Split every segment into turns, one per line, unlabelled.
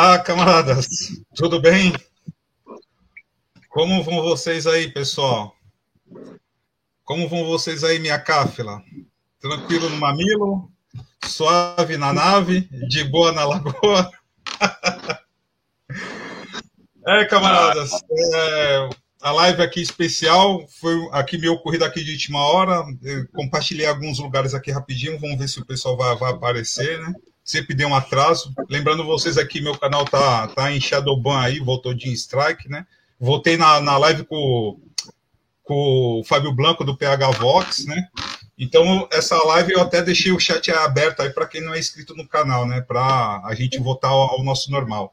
Olá, camaradas. Tudo bem? Como vão vocês aí, pessoal? Como vão vocês aí, minha cáfila? Tranquilo no mamilo? Suave na nave? De boa na lagoa? é, camaradas. É, a live aqui especial foi aqui meu ocorrido aqui de última hora. Eu compartilhei alguns lugares aqui rapidinho. Vamos ver se o pessoal vai, vai aparecer, né? Sempre deu um atraso. Lembrando vocês aqui, meu canal tá, tá em Shadowban aí, voltou de Strike, né? Voltei na, na live com, com o Fábio Blanco do PH Vox, né? Então, essa live eu até deixei o chat aberto aí para quem não é inscrito no canal, né? Para a gente voltar ao, nosso normal.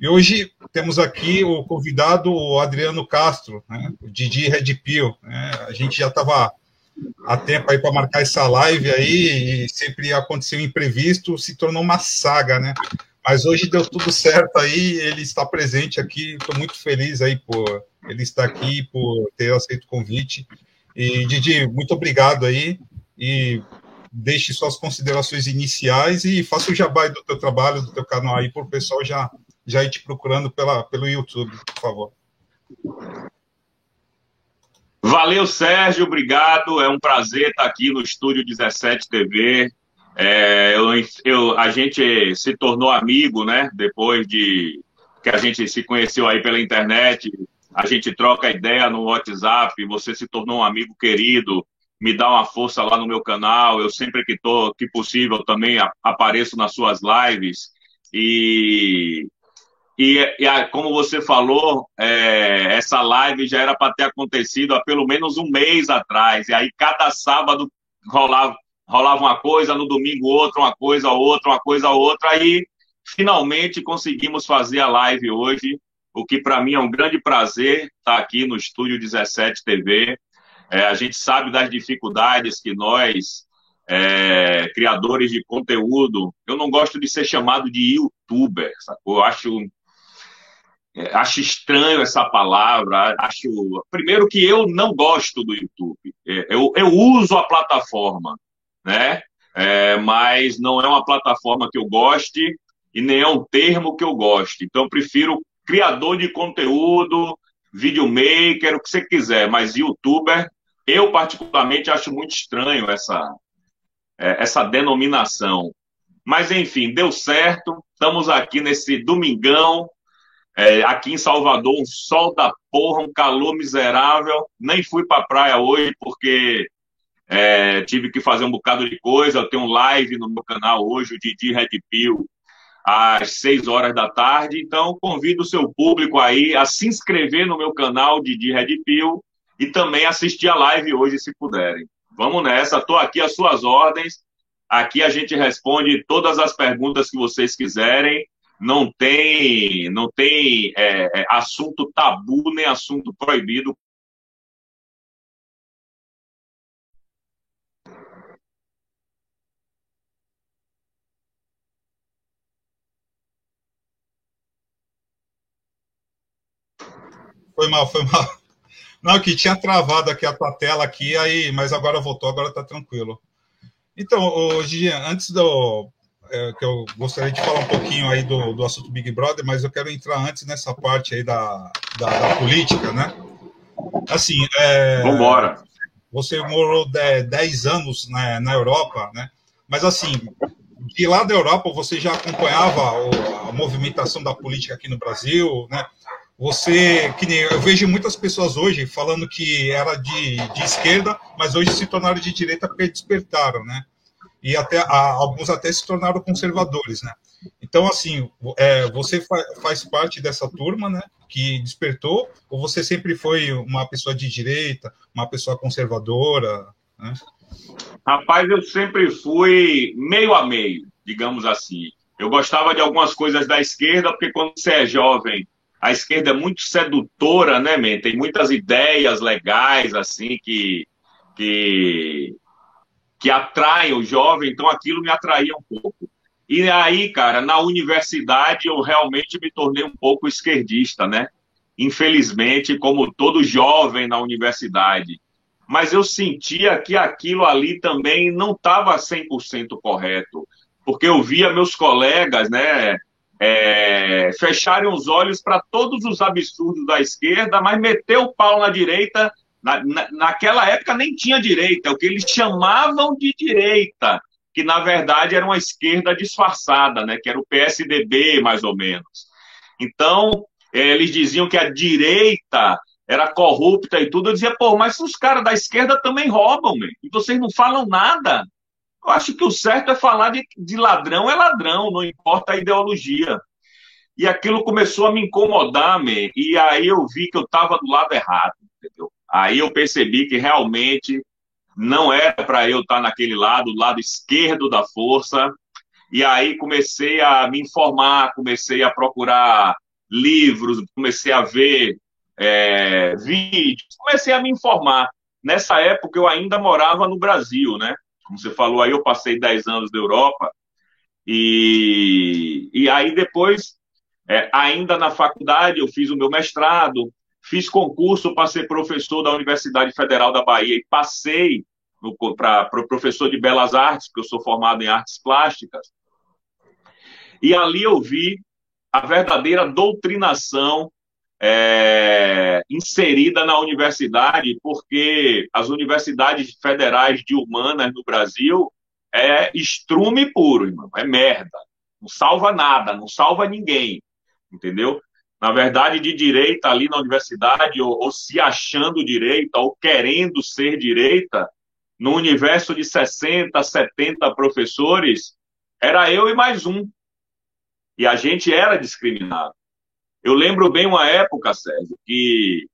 E hoje temos aqui o convidado, o Adriano Castro, né? o Didi Red Pill. Né? A gente já estava há tempo aí para marcar essa live aí, e sempre aconteceu um imprevisto, se tornou uma saga, né? Mas hoje deu tudo certo aí, ele está presente aqui, estou muito feliz aí por ele estar aqui, por ter aceito o convite. E, Didi, muito obrigado aí, e deixe suas considerações iniciais e faça o jabá do teu trabalho, do teu canal aí, para o pessoal já, já ir te procurando pela, pelo YouTube, por favor.
Valeu, Sérgio, obrigado. É um prazer estar aqui no Estúdio 17 TV. É, eu, eu, a gente se tornou amigo, né? Depois de que a gente se conheceu aí pela internet, a gente troca ideia no WhatsApp. Você se tornou um amigo querido, me dá uma força lá no meu canal. Eu sempre que tô, que possível também apareço nas suas lives e e, e como você falou, é, essa live já era para ter acontecido há pelo menos um mês atrás. E aí, cada sábado rolava, rolava uma coisa, no domingo outra, uma coisa, outra, uma coisa, outra. Aí, finalmente, conseguimos fazer a live hoje, o que para mim é um grande prazer estar aqui no Estúdio 17 TV. É, a gente sabe das dificuldades que nós, é, criadores de conteúdo, eu não gosto de ser chamado de youtuber, sacou? Eu acho acho estranho essa palavra. Acho primeiro que eu não gosto do YouTube. É, eu, eu uso a plataforma, né? É, mas não é uma plataforma que eu goste e nem é um termo que eu goste. Então, eu prefiro criador de conteúdo, videomaker, o que você quiser, mas youtuber, eu particularmente acho muito estranho essa, é, essa denominação. Mas, enfim, deu certo. Estamos aqui nesse domingão, é, aqui em Salvador, um sol da porra, um calor miserável. Nem fui para a praia hoje porque é, tive que fazer um bocado de coisa. Eu tenho um live no meu canal hoje, o Didi Red Pill, às 6 horas da tarde. Então, convido o seu público aí a se inscrever no meu canal Didi Red Pill e também assistir a live hoje, se puderem. Vamos nessa, estou aqui às suas ordens. Aqui a gente responde todas as perguntas que vocês quiserem não tem, não tem é, é, assunto tabu nem assunto proibido.
Foi mal, foi mal. Não, que tinha travado aqui a tua tela aqui, aí, mas agora voltou, agora tá tranquilo. Então, hoje, antes do é, que eu gostaria de falar um pouquinho aí do, do assunto Big Brother, mas eu quero entrar antes nessa parte aí da, da, da política, né? Assim, é,
Vambora.
Você morou 10 anos na, na Europa, né? Mas assim, de lá da Europa você já acompanhava a movimentação da política aqui no Brasil, né? Você, que nem eu vejo muitas pessoas hoje falando que era de, de esquerda, mas hoje se tornaram de direita porque despertaram, né? E até alguns até se tornaram conservadores, né? Então, assim, é, você fa faz parte dessa turma, né, que despertou, ou você sempre foi uma pessoa de direita, uma pessoa conservadora, né?
Rapaz, eu sempre fui meio a meio, digamos assim. Eu gostava de algumas coisas da esquerda, porque quando você é jovem, a esquerda é muito sedutora, né, man? Tem muitas ideias legais, assim, que, que que atraem o jovem, então aquilo me atraía um pouco. E aí, cara, na universidade eu realmente me tornei um pouco esquerdista, né? Infelizmente, como todo jovem na universidade. Mas eu sentia que aquilo ali também não estava 100% correto, porque eu via meus colegas, né, é, fecharem os olhos para todos os absurdos da esquerda, mas meter o pau na direita. Na, na, naquela época nem tinha direita, é o que eles chamavam de direita, que na verdade era uma esquerda disfarçada, né, que era o PSDB, mais ou menos. Então, é, eles diziam que a direita era corrupta e tudo. Eu dizia, pô, mas os caras da esquerda também roubam, meu, e vocês não falam nada. Eu acho que o certo é falar de, de ladrão é ladrão, não importa a ideologia. E aquilo começou a me incomodar, man, e aí eu vi que eu estava do lado errado, entendeu? Aí eu percebi que realmente não era para eu estar naquele lado, do lado esquerdo da força. E aí comecei a me informar, comecei a procurar livros, comecei a ver é, vídeos, comecei a me informar. Nessa época eu ainda morava no Brasil, né? Como você falou aí, eu passei 10 anos na Europa. E, e aí depois, é, ainda na faculdade, eu fiz o meu mestrado, fiz concurso para ser professor da Universidade Federal da Bahia e passei para pro professor de Belas Artes, porque eu sou formado em artes plásticas. E ali eu vi a verdadeira doutrinação é, inserida na universidade, porque as universidades federais de humanas no Brasil é estrume puro, irmão, é merda. Não salva nada, não salva ninguém, entendeu? Na verdade, de direita ali na universidade, ou, ou se achando direita, ou querendo ser direita, no universo de 60, 70 professores, era eu e mais um. E a gente era discriminado. Eu lembro bem uma época, Sérgio, que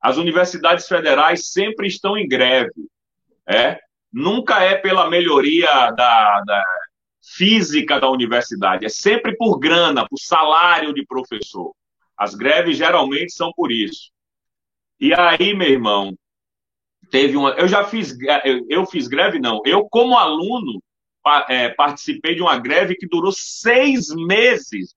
as universidades federais sempre estão em greve. É? Nunca é pela melhoria da, da física da universidade, é sempre por grana, por salário de professor. As greves geralmente são por isso. E aí, meu irmão, teve uma. Eu já fiz. Eu fiz greve, não. Eu, como aluno, é, participei de uma greve que durou seis meses.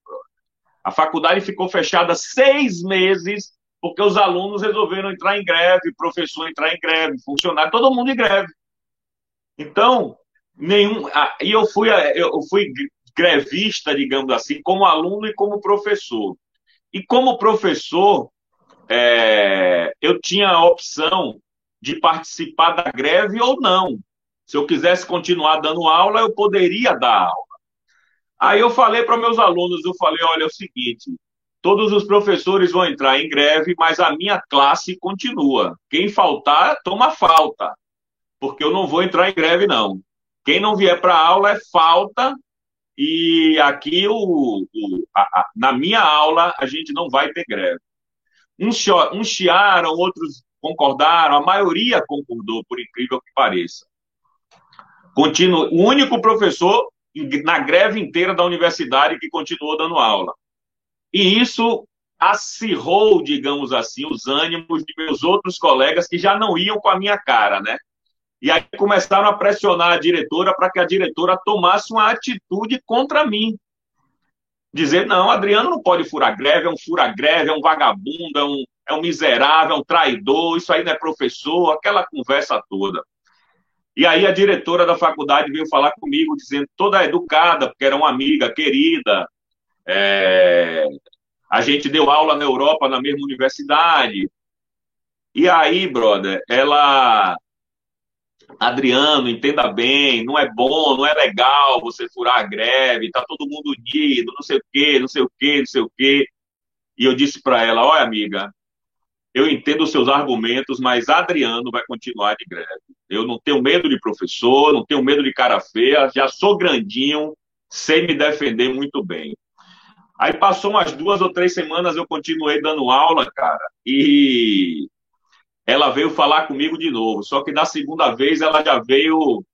A faculdade ficou fechada seis meses porque os alunos resolveram entrar em greve, professor entrar em greve, funcionário, todo mundo em greve. Então, nenhum. E eu fui, eu fui grevista, digamos assim, como aluno e como professor. E como professor, é, eu tinha a opção de participar da greve ou não. Se eu quisesse continuar dando aula, eu poderia dar aula. Aí eu falei para meus alunos, eu falei, olha, é o seguinte, todos os professores vão entrar em greve, mas a minha classe continua. Quem faltar, toma falta, porque eu não vou entrar em greve, não. Quem não vier para aula é falta, e aqui, o, o a, a, na minha aula, a gente não vai ter greve. Uns, uns chiaram, outros concordaram, a maioria concordou, por incrível que pareça. Continua, o único professor na greve inteira da universidade que continuou dando aula. E isso acirrou, digamos assim, os ânimos de meus outros colegas que já não iam com a minha cara, né? E aí começaram a pressionar a diretora para que a diretora tomasse uma atitude contra mim. Dizer, não, Adriano não pode furar greve, é um fura-greve, é um vagabundo, é um, é um miserável, é um traidor, isso aí não é professor, aquela conversa toda. E aí a diretora da faculdade veio falar comigo, dizendo, toda educada, porque era uma amiga querida, é... a gente deu aula na Europa, na mesma universidade. E aí, brother, ela. Adriano, entenda bem, não é bom, não é legal você furar a greve, tá todo mundo unido, não sei o quê, não sei o quê, não sei o quê. E eu disse para ela: olha, amiga, eu entendo os seus argumentos, mas Adriano vai continuar de greve. Eu não tenho medo de professor, não tenho medo de cara feia, já sou grandinho, sei me defender muito bem. Aí passou umas duas ou três semanas, eu continuei dando aula, cara, e ela veio falar comigo de novo. Só que na segunda vez ela já veio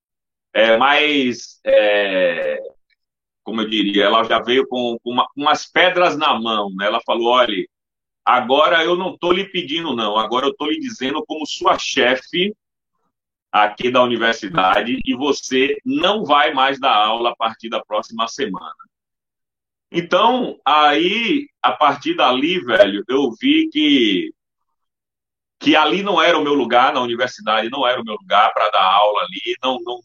é, mais, é, como eu diria, ela já veio com, com uma, umas pedras na mão. Né? Ela falou: olha, Agora eu não estou lhe pedindo, não. Agora eu estou lhe dizendo como sua chefe aqui da universidade e você não vai mais dar aula a partir da próxima semana. Então, aí, a partir dali, velho, eu vi que que ali não era o meu lugar, na universidade não era o meu lugar para dar aula ali, não, não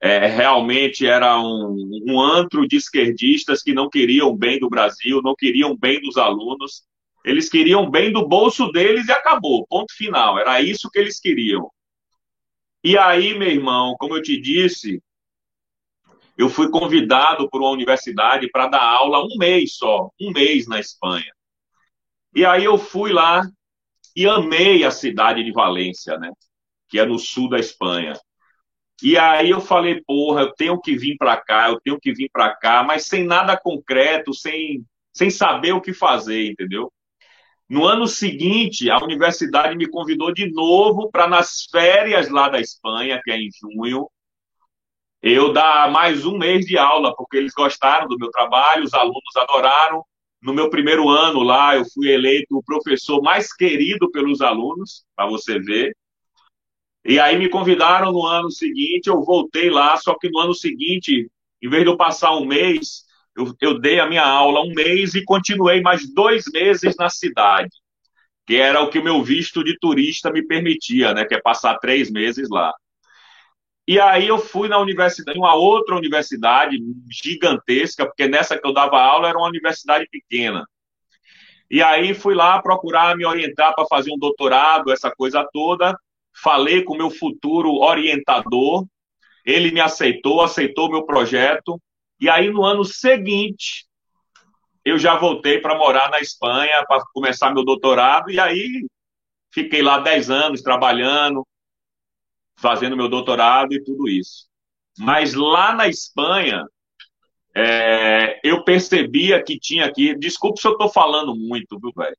é, realmente era um, um antro de esquerdistas que não queriam bem do Brasil, não queriam bem dos alunos, eles queriam bem do bolso deles e acabou, ponto final, era isso que eles queriam. E aí, meu irmão, como eu te disse, eu fui convidado por uma universidade para dar aula um mês só, um mês na Espanha. E aí eu fui lá e amei a cidade de Valência, né? Que é no sul da Espanha. E aí eu falei, porra, eu tenho que vir para cá, eu tenho que vir para cá, mas sem nada concreto, sem, sem saber o que fazer, entendeu? No ano seguinte, a universidade me convidou de novo para nas férias lá da Espanha, que é em junho, eu dar mais um mês de aula, porque eles gostaram do meu trabalho, os alunos adoraram. No meu primeiro ano lá, eu fui eleito o professor mais querido pelos alunos, para você ver. E aí me convidaram no ano seguinte, eu voltei lá, só que no ano seguinte, em vez de eu passar um mês, eu, eu dei a minha aula um mês e continuei mais dois meses na cidade, que era o que o meu visto de turista me permitia, né? Que é passar três meses lá. E aí eu fui na universidade, uma outra universidade gigantesca, porque nessa que eu dava aula era uma universidade pequena. E aí fui lá procurar me orientar para fazer um doutorado, essa coisa toda. Falei com o meu futuro orientador, ele me aceitou, aceitou meu projeto, e aí no ano seguinte eu já voltei para morar na Espanha para começar meu doutorado, e aí fiquei lá 10 anos trabalhando, fazendo meu doutorado e tudo isso. Mas lá na Espanha, é, eu percebia que tinha aqui. Desculpe se eu estou falando muito, viu, velho?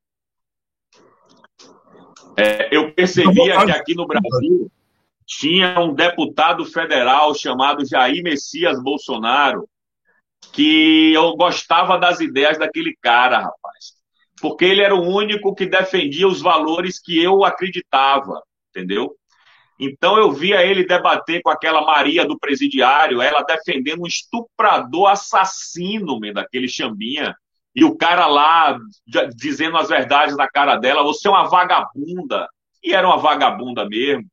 É, eu percebia que aqui no Brasil tinha um deputado federal chamado Jair Messias Bolsonaro, que eu gostava das ideias daquele cara, rapaz. Porque ele era o único que defendia os valores que eu acreditava, entendeu? Então eu via ele debater com aquela Maria do presidiário, ela defendendo um estuprador assassino, meu, daquele chambinha, e o cara lá dizendo as verdades na cara dela, você é uma vagabunda. E era uma vagabunda mesmo.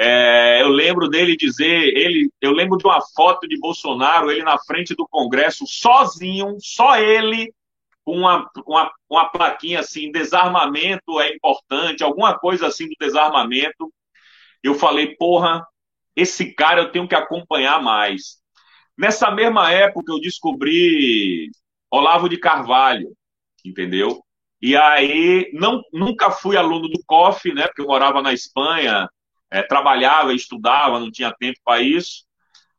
É, eu lembro dele dizer, ele, eu lembro de uma foto de Bolsonaro, ele na frente do Congresso, sozinho, só ele, com uma, uma, uma plaquinha assim, desarmamento é importante, alguma coisa assim do desarmamento. Eu falei, porra, esse cara eu tenho que acompanhar mais. Nessa mesma época eu descobri Olavo de Carvalho, entendeu? E aí, não, nunca fui aluno do COF, né? Porque eu morava na Espanha, é, trabalhava, estudava, não tinha tempo para isso.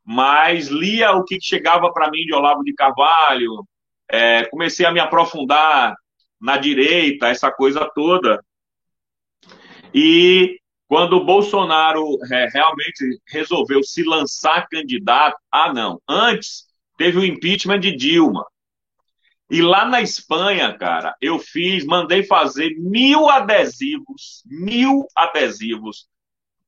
Mas lia o que chegava para mim de Olavo de Carvalho, é, comecei a me aprofundar na direita, essa coisa toda. E quando o Bolsonaro é, realmente resolveu se lançar candidato, ah, não, antes teve o impeachment de Dilma. E lá na Espanha, cara, eu fiz, mandei fazer mil adesivos, mil adesivos,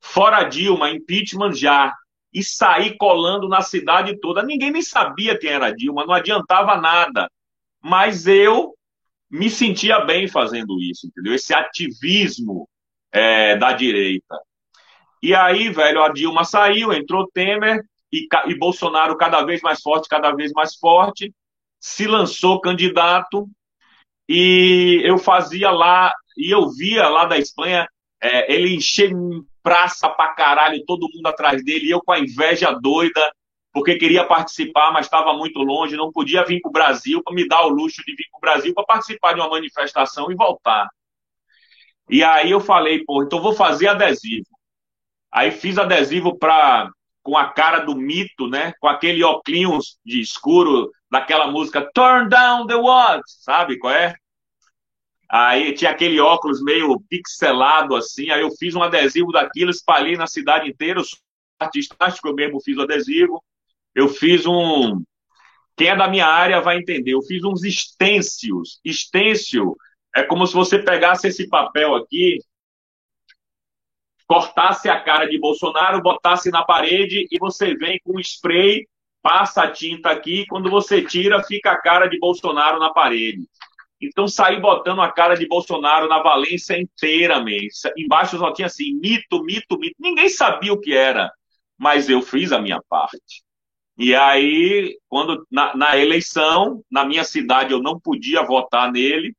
fora Dilma, impeachment já, e saí colando na cidade toda. Ninguém nem sabia quem era Dilma, não adiantava nada. Mas eu me sentia bem fazendo isso, entendeu? Esse ativismo é, da direita. E aí, velho, a Dilma saiu, entrou Temer e, e Bolsonaro cada vez mais forte, cada vez mais forte se lançou candidato e eu fazia lá, e eu via lá da Espanha, é, ele encher praça pra caralho, todo mundo atrás dele, eu com a inveja doida, porque queria participar, mas estava muito longe, não podia vir para o Brasil para me dar o luxo de vir para o Brasil para participar de uma manifestação e voltar. E aí eu falei, pô, então vou fazer adesivo. Aí fiz adesivo pra, com a cara do mito, né? Com aquele óculos de escuro daquela música Turn Down the Walls, sabe qual é? Aí tinha aquele óculos meio pixelado assim, aí eu fiz um adesivo daquilo, espalhei na cidade inteira, eu sou artista plástico, eu mesmo fiz o adesivo. Eu fiz um quem é da minha área vai entender. Eu fiz uns stencils. Stencil é como se você pegasse esse papel aqui, cortasse a cara de Bolsonaro, botasse na parede e você vem com spray passa a tinta aqui, quando você tira, fica a cara de Bolsonaro na parede. Então saí botando a cara de Bolsonaro na Valência inteira, mesmo. Embaixo só tinha assim, mito, mito, mito. Ninguém sabia o que era. mas eu fiz a minha parte. E aí, quando na, na eleição, na minha cidade eu não podia votar nele,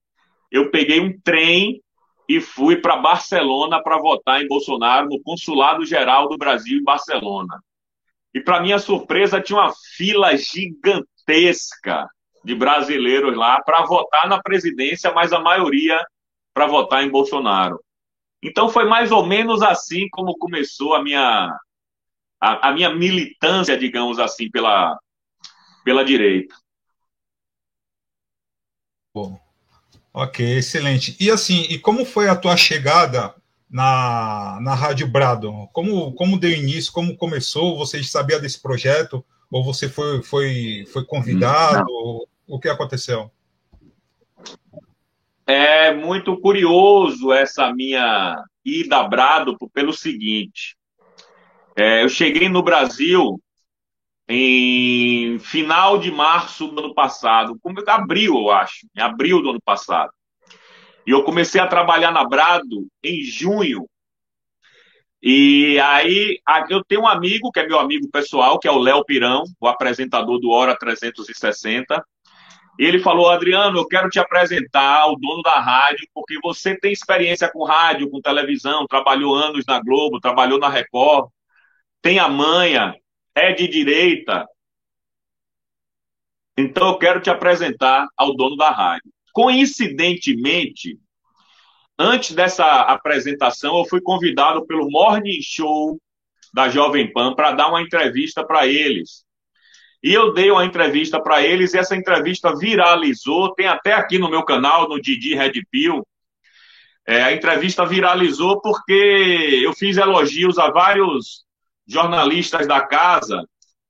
eu peguei um trem e fui para Barcelona para votar em Bolsonaro no Consulado Geral do Brasil em Barcelona. E para minha surpresa tinha uma fila gigantesca de brasileiros lá para votar na presidência, mas a maioria para votar em Bolsonaro. Então foi mais ou menos assim como começou a minha a, a minha militância, digamos assim, pela pela direita.
Bom, ok, excelente. E assim, e como foi a tua chegada na, na Rádio Brado? Como, como deu início? Como começou? Você sabia desse projeto? Ou você foi, foi, foi convidado? O que aconteceu?
É muito curioso essa minha ida a Brado pelo seguinte. É, eu cheguei no Brasil em final de março do ano passado, abril, eu acho, em abril do ano passado. E eu comecei a trabalhar na Brado em junho. E aí eu tenho um amigo, que é meu amigo pessoal, que é o Léo Pirão, o apresentador do Hora 360. E ele falou, Adriano, eu quero te apresentar ao dono da rádio, porque você tem experiência com rádio, com televisão, trabalhou anos na Globo, trabalhou na Record, tem a manha, é de direita. Então eu quero te apresentar ao dono da rádio. Coincidentemente, antes dessa apresentação, eu fui convidado pelo Morning Show da Jovem Pan para dar uma entrevista para eles. E eu dei uma entrevista para eles e essa entrevista viralizou. Tem até aqui no meu canal, no Didi Red Pill. É, a entrevista viralizou porque eu fiz elogios a vários jornalistas da casa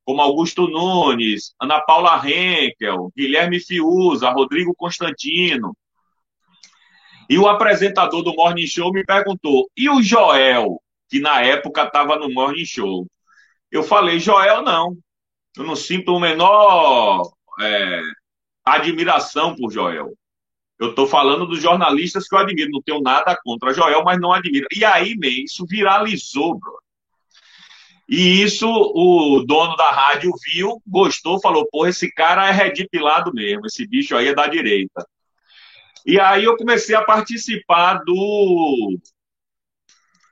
como Augusto Nunes, Ana Paula Henkel, Guilherme Fiuza, Rodrigo Constantino. E o apresentador do Morning Show me perguntou: e o Joel, que na época estava no Morning Show? Eu falei: Joel, não. Eu não sinto o menor é, admiração por Joel. Eu estou falando dos jornalistas que eu admiro. Não tenho nada contra Joel, mas não admiro. E aí, man, isso viralizou, bro. E isso o dono da rádio viu, gostou, falou: pô, esse cara é redipilado mesmo, esse bicho aí é da direita. E aí eu comecei a participar do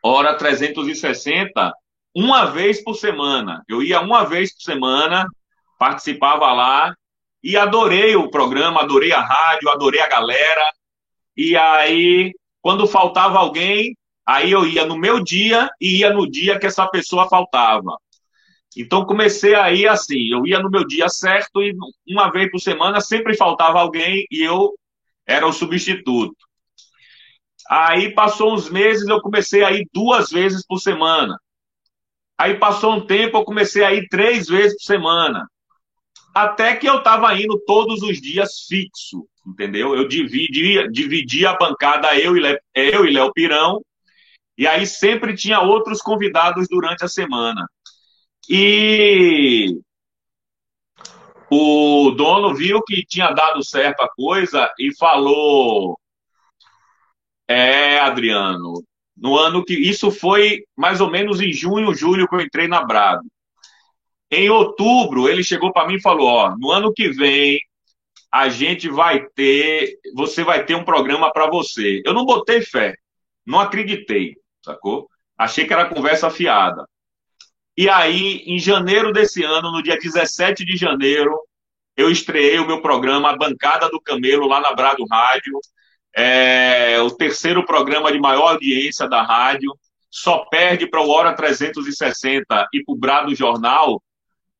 Hora 360 uma vez por semana. Eu ia uma vez por semana, participava lá e adorei o programa, adorei a rádio, adorei a galera. E aí, quando faltava alguém, Aí eu ia no meu dia e ia no dia que essa pessoa faltava. Então comecei aí assim, eu ia no meu dia certo e uma vez por semana sempre faltava alguém e eu era o substituto. Aí passou uns meses, eu comecei a ir duas vezes por semana. Aí passou um tempo, eu comecei a ir três vezes por semana. Até que eu estava indo todos os dias fixo, entendeu? Eu dividia, dividia a bancada, eu e, eu e Léo Pirão, e aí sempre tinha outros convidados durante a semana. E o dono viu que tinha dado certo a coisa e falou: É, Adriano, no ano que. Isso foi mais ou menos em junho, julho que eu entrei na Brado. Em outubro, ele chegou para mim e falou: Ó, no ano que vem a gente vai ter. Você vai ter um programa para você. Eu não botei fé, não acreditei sacou? Achei que era conversa fiada. E aí, em janeiro desse ano, no dia 17 de janeiro, eu estreiei o meu programa A Bancada do Camelo, lá na Brado Rádio. É o terceiro programa de maior audiência da rádio. Só perde para o Hora 360 e para o Brado Jornal,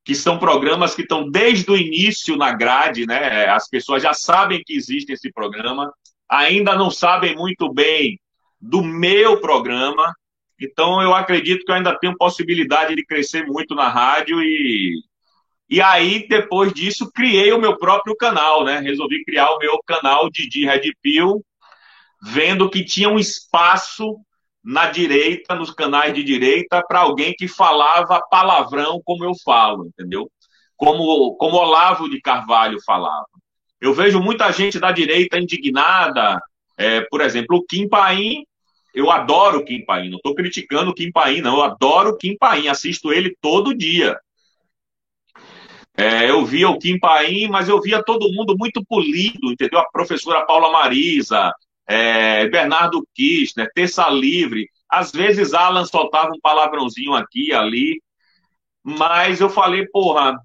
que são programas que estão desde o início na grade, né? As pessoas já sabem que existe esse programa, ainda não sabem muito bem do meu programa. Então, eu acredito que eu ainda tenho possibilidade de crescer muito na rádio e. E aí, depois disso, criei o meu próprio canal, né? Resolvi criar o meu canal Didi Red Pill, vendo que tinha um espaço na direita, nos canais de direita, para alguém que falava palavrão como eu falo, entendeu? Como, como Olavo de Carvalho falava. Eu vejo muita gente da direita indignada, é, por exemplo, o Kim Paim Eu adoro o Kim Paim, não estou criticando o Kim Paim, não. Eu adoro o Kim Paim, assisto ele todo dia. É, eu via o Kim Paim, mas eu via todo mundo muito polido, entendeu? A professora Paula Marisa, é, Bernardo Kirchner, Terça Livre. Às vezes Alan soltava um palavrãozinho aqui e ali, mas eu falei, porra,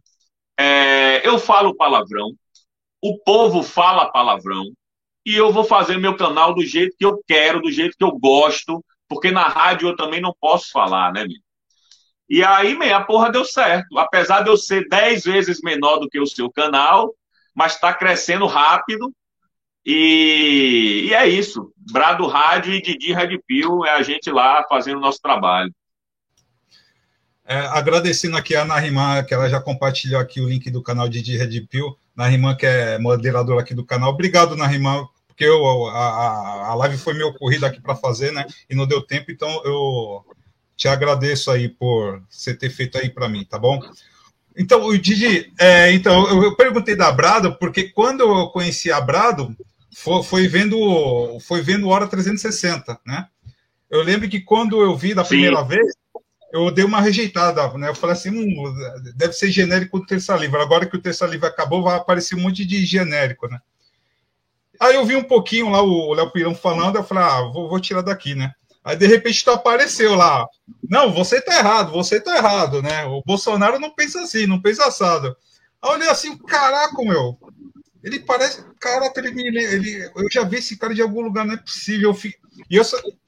é, eu falo palavrão, o povo fala palavrão, e eu vou fazer meu canal do jeito que eu quero, do jeito que eu gosto, porque na rádio eu também não posso falar, né, meu? E aí, meia porra deu certo. Apesar de eu ser dez vezes menor do que o seu canal, mas está crescendo rápido. E, e, é isso. Brado Rádio e Didi Red Pill é a gente lá fazendo o nosso trabalho.
É, agradecendo aqui a Narimã, que ela já compartilhou aqui o link do canal Didi Red Pill. Narimã, que é moderadora aqui do canal. Obrigado, Narimã, porque eu, a, a live foi meio corrida aqui para fazer, né? E não deu tempo, então eu te agradeço aí por você ter feito aí para mim, tá bom? Então, o Didi, é, então, eu, eu, perguntei da Brado, porque quando eu conheci a Brado, foi, foi, vendo foi vendo Hora 360, né? Eu lembro que quando eu vi da primeira Sim. vez, eu dei uma rejeitada, né? Eu falei assim, hum, deve ser genérico do Terça Livre. Agora que o Terça Livre acabou, vai aparecer um monte de genérico, né? Aí eu vi um pouquinho lá o Léo Pirão falando, eu falei, ah, vou, vou tirar daqui, né? Aí de repente tu apareceu lá. Não, você tá errado, você tá errado, né? O Bolsonaro não pensa assim, não pensa assado. Aí eu olhei assim, caraca, meu. Ele parece. Caraca, ele, ele, eu já vi esse cara de algum lugar, não é possível. Eu, e eu,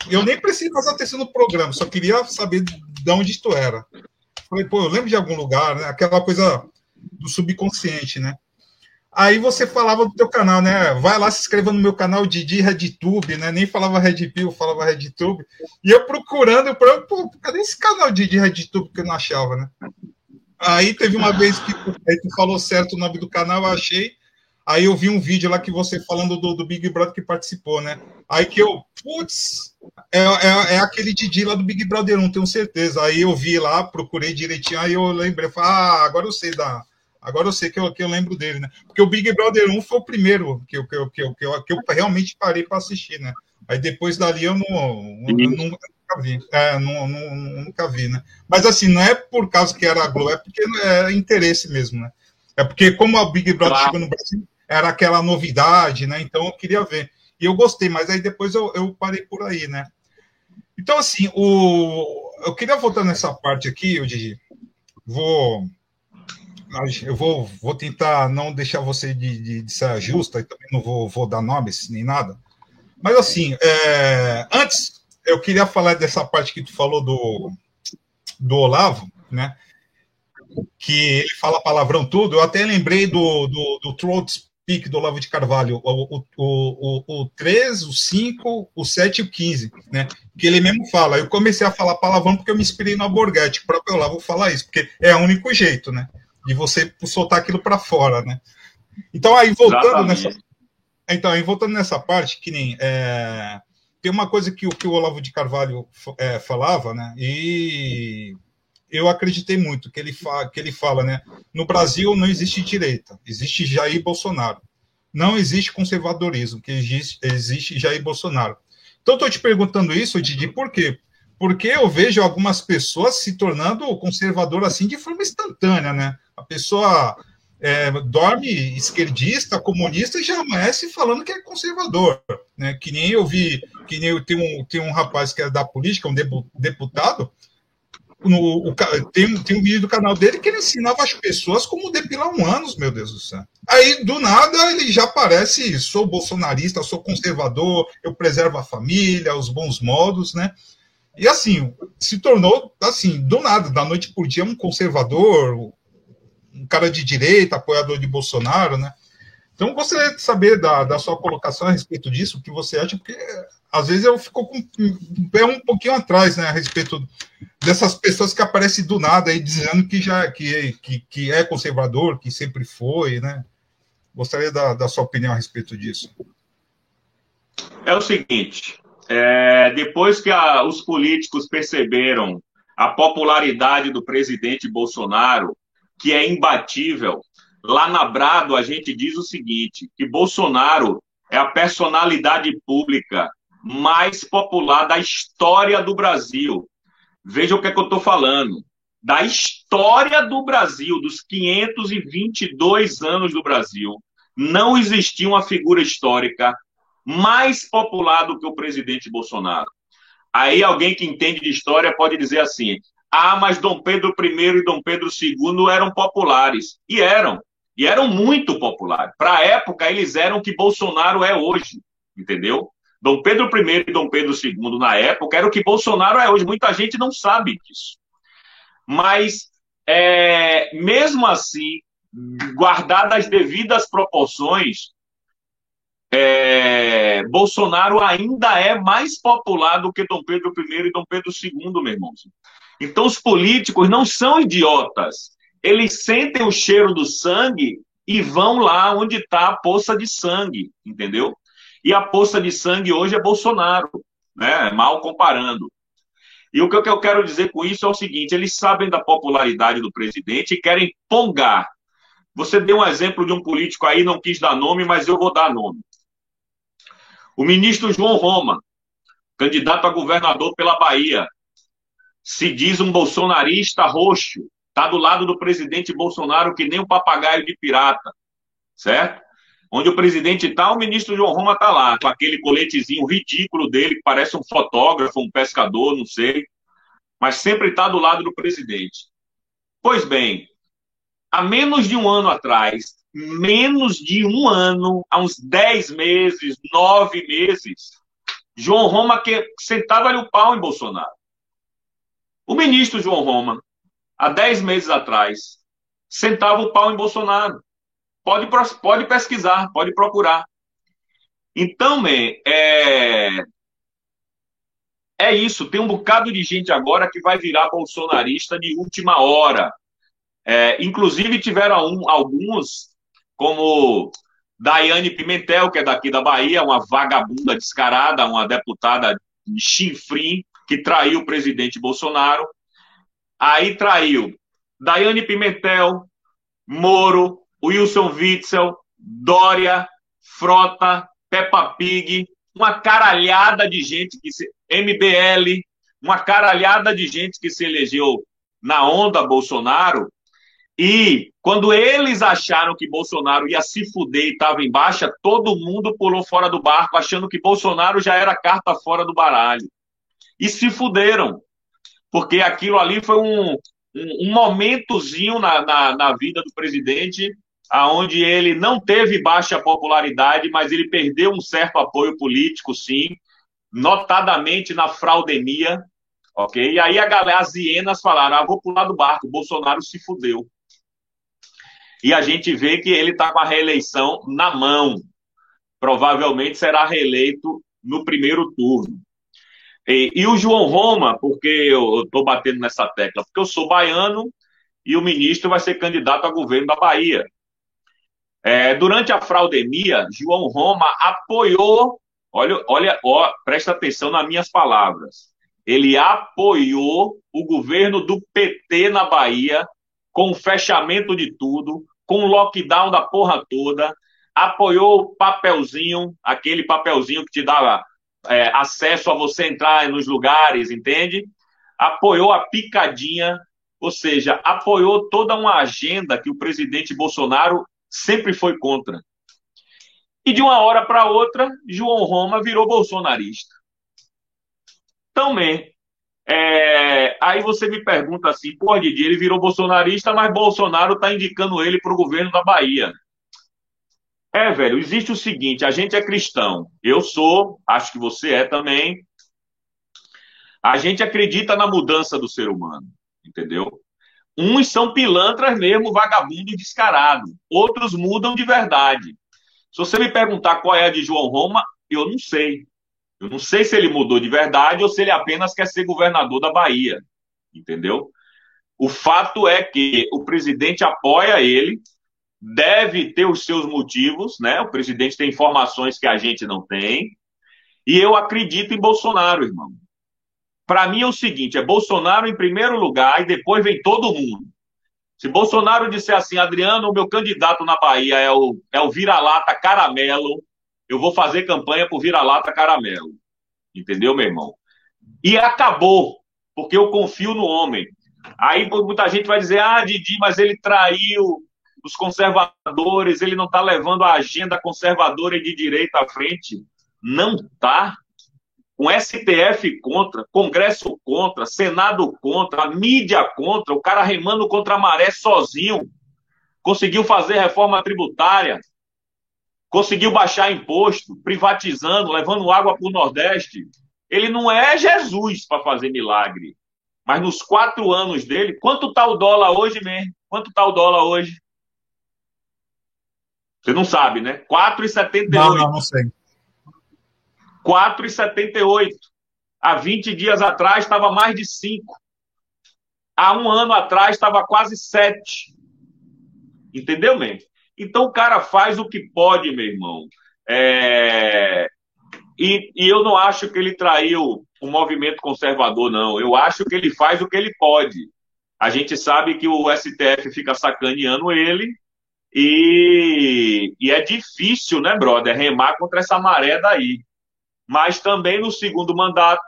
eu nem preciso fazer atenção no programa, só queria saber de onde tu era. Falei, pô, eu lembro de algum lugar, né? Aquela coisa do subconsciente, né? Aí você falava do teu canal, né? Vai lá se inscreva no meu canal Didi RedTube, né? Nem falava RedPill, falava RedTube. E eu procurando, eu, pô, cadê esse canal Didi RedTube que eu não achava, né? Aí teve uma vez que tu falou certo o nome do canal, eu achei. Aí eu vi um vídeo lá que você falando do, do Big Brother que participou, né? Aí que eu, putz, é, é, é, aquele Didi lá do Big Brother, não tenho certeza. Aí eu vi lá, procurei direitinho, aí eu lembrei, falei, ah, agora eu sei da, Agora eu sei que eu, que eu lembro dele, né? Porque o Big Brother 1 foi o primeiro que eu, que eu, que eu, que eu, que eu realmente parei para assistir, né? Aí depois dali eu não, eu nunca vi. É, não, não, nunca vi, né? Mas assim, não é por causa que era a Globo, é porque é interesse mesmo, né? É porque como a Big Brother claro. chegou no Brasil, era aquela novidade, né? Então eu queria ver. E eu gostei, mas aí depois eu, eu parei por aí, né? Então, assim, o... eu queria voltar nessa parte aqui, eu Didi. Vou eu vou, vou tentar não deixar você de, de, de justa e também não vou, vou dar nomes nem nada. Mas assim, é, antes eu queria falar dessa parte que tu falou do, do Olavo, né? Que ele fala palavrão tudo. Eu até lembrei do, do, do Throat Speak do Olavo de Carvalho, o, o, o, o 3, o 5, o 7 e o 15, né? Que ele mesmo fala. Eu comecei a falar palavrão porque eu me inspirei no Borghetti, o próprio Olavo falar isso, porque é o único jeito, né? De você soltar aquilo para fora, né? Então aí voltando nessa, então aí voltando nessa parte que nem é, tem uma coisa que, que o Olavo de Carvalho é, falava, né? E eu acreditei muito que ele, fa, que ele fala, né? No Brasil não existe direita, existe Jair Bolsonaro. Não existe conservadorismo, que existe, existe Jair Bolsonaro. Então, estou te perguntando isso, Didi, por quê? Porque eu vejo algumas pessoas se tornando conservador assim de forma instantânea, né? A pessoa é, dorme esquerdista, comunista e já amanhece falando que é conservador. Né? Que nem eu vi, que nem eu tenho um, tem um rapaz que é da política, um deputado, no, o, tem, tem um vídeo do canal dele que ele ensinava as pessoas como depilar um ânus, meu Deus do céu. Aí, do nada, ele já parece, sou bolsonarista, sou conservador, eu preservo a família, os bons modos, né? E assim, se tornou, assim, do nada, da noite por dia, um conservador, um cara de direita, apoiador de Bolsonaro, né? Então, gostaria de saber da, da sua colocação a respeito disso, o que você acha, porque às vezes eu fico com o pé um pouquinho atrás, né, a respeito dessas pessoas que aparecem do nada aí dizendo que já que, que, que é conservador, que sempre foi, né? Gostaria da, da sua opinião a respeito disso.
É o seguinte, é, depois que a, os políticos perceberam a popularidade do presidente Bolsonaro, que é imbatível. Lá na Brado, a gente diz o seguinte: que Bolsonaro é a personalidade pública mais popular da história do Brasil. Veja o que, é que eu estou falando. Da história do Brasil, dos 522 anos do Brasil, não existia uma figura histórica mais popular do que o presidente Bolsonaro. Aí alguém que entende de história pode dizer assim: ah, mas Dom Pedro I e Dom Pedro II eram populares. E eram. E eram muito populares. Para a época, eles eram o que Bolsonaro é hoje. Entendeu? Dom Pedro I e Dom Pedro II, na época, era o que Bolsonaro é hoje. Muita gente não sabe disso. Mas, é, mesmo assim, guardadas as devidas proporções, é, Bolsonaro ainda é mais popular do que Dom Pedro I e Dom Pedro II, meu irmão. Então, os políticos não são idiotas. Eles sentem o cheiro do sangue e vão lá onde está a poça de sangue, entendeu? E a poça de sangue hoje é Bolsonaro, né? Mal comparando. E o que eu quero dizer com isso é o seguinte: eles sabem da popularidade do presidente e querem pongar. Você deu um exemplo de um político aí, não quis dar nome, mas eu vou dar nome. O ministro João Roma, candidato a governador pela Bahia, se diz um bolsonarista roxo, está do lado do presidente Bolsonaro que nem um papagaio de pirata, certo? Onde o presidente está, o ministro João Roma está lá, com aquele coletezinho ridículo dele, que parece um fotógrafo, um pescador, não sei, mas sempre está do lado do presidente. Pois bem, há menos de um ano atrás, menos de um ano, há uns dez meses, nove meses, João Roma que sentava-lhe o pau em Bolsonaro. O ministro João Roma, há dez meses atrás, sentava o pau em Bolsonaro. Pode, pode pesquisar, pode procurar. Então, man, é... é isso. Tem um bocado de gente agora que vai virar bolsonarista de última hora. É, inclusive, tiveram um, alguns como Daiane Pimentel, que é daqui da Bahia, uma vagabunda descarada, uma deputada de chinfrim, que traiu o presidente Bolsonaro. Aí traiu Daiane Pimentel, Moro, Wilson Witzel, Dória, Frota, Peppa Pig, uma caralhada de gente que se. MBL, uma caralhada de gente que se elegeu na onda Bolsonaro e quando eles acharam que Bolsonaro ia se fuder e estava em baixa, todo mundo pulou fora do barco, achando que Bolsonaro já era carta fora do baralho. E se fuderam. Porque aquilo ali foi um, um, um momentozinho na, na, na vida do presidente, aonde ele não teve baixa popularidade, mas ele perdeu um certo apoio político, sim, notadamente na fraudemia, ok? E aí a galera, as hienas falaram, ah, vou pular do barco, Bolsonaro se fudeu e a gente vê que ele está com a reeleição na mão. Provavelmente será reeleito no primeiro turno. E, e o João Roma, porque eu estou batendo nessa tecla, porque eu sou baiano e o ministro vai ser candidato a governo da Bahia. É, durante a fraudemia, João Roma apoiou, olha, olha, ó, presta atenção nas minhas palavras. Ele apoiou o governo do PT na Bahia com o fechamento de tudo, com o lockdown da porra toda, apoiou o papelzinho, aquele papelzinho que te dava é, acesso a você entrar nos lugares, entende? Apoiou a picadinha, ou seja, apoiou toda uma agenda que o presidente Bolsonaro sempre foi contra. E de uma hora para outra, João Roma virou bolsonarista. Também. É, aí você me pergunta assim, pô, Didi, ele virou bolsonarista, mas Bolsonaro está indicando ele para o governo da Bahia. É, velho, existe o seguinte, a gente é cristão, eu sou, acho que você é também. A gente acredita na mudança do ser humano, entendeu? Uns são pilantras mesmo, vagabundo descarado. Outros mudam de verdade. Se você me perguntar qual é a de João Roma, eu não sei. Eu não sei se ele mudou de verdade ou se ele apenas quer ser governador da Bahia. Entendeu? O fato é que o presidente apoia ele, deve ter os seus motivos, né? O presidente tem informações que a gente não tem. E eu acredito em Bolsonaro, irmão. Para mim é o seguinte: é Bolsonaro em primeiro lugar e depois vem todo mundo. Se Bolsonaro disser assim, Adriano, o meu candidato na Bahia é o, é o vira-lata caramelo, eu vou fazer campanha por vira-lata caramelo. Entendeu, meu irmão? E acabou, porque eu confio no homem. Aí muita gente vai dizer: ah, Didi, mas ele traiu os conservadores, ele não está levando a agenda conservadora e de direita à frente. Não está. Com STF contra, Congresso contra, Senado contra, mídia contra, o cara remando contra a maré sozinho. Conseguiu fazer reforma tributária, conseguiu baixar imposto, privatizando, levando água para o Nordeste. Ele não é Jesus para fazer milagre. Mas nos quatro anos dele, quanto está o dólar hoje mesmo? Quanto está o dólar hoje? Você não sabe, né? 4,78.
Não, não, não sei.
4,78. Há 20 dias atrás estava mais de 5. Há um ano atrás estava quase 7. Entendeu, man? Então o cara faz o que pode, meu irmão. É... E, e eu não acho que ele traiu o movimento conservador, não. Eu acho que ele faz o que ele pode. A gente sabe que o STF fica sacaneando ele e, e é difícil, né, brother, remar contra essa maré daí. Mas também no segundo mandato,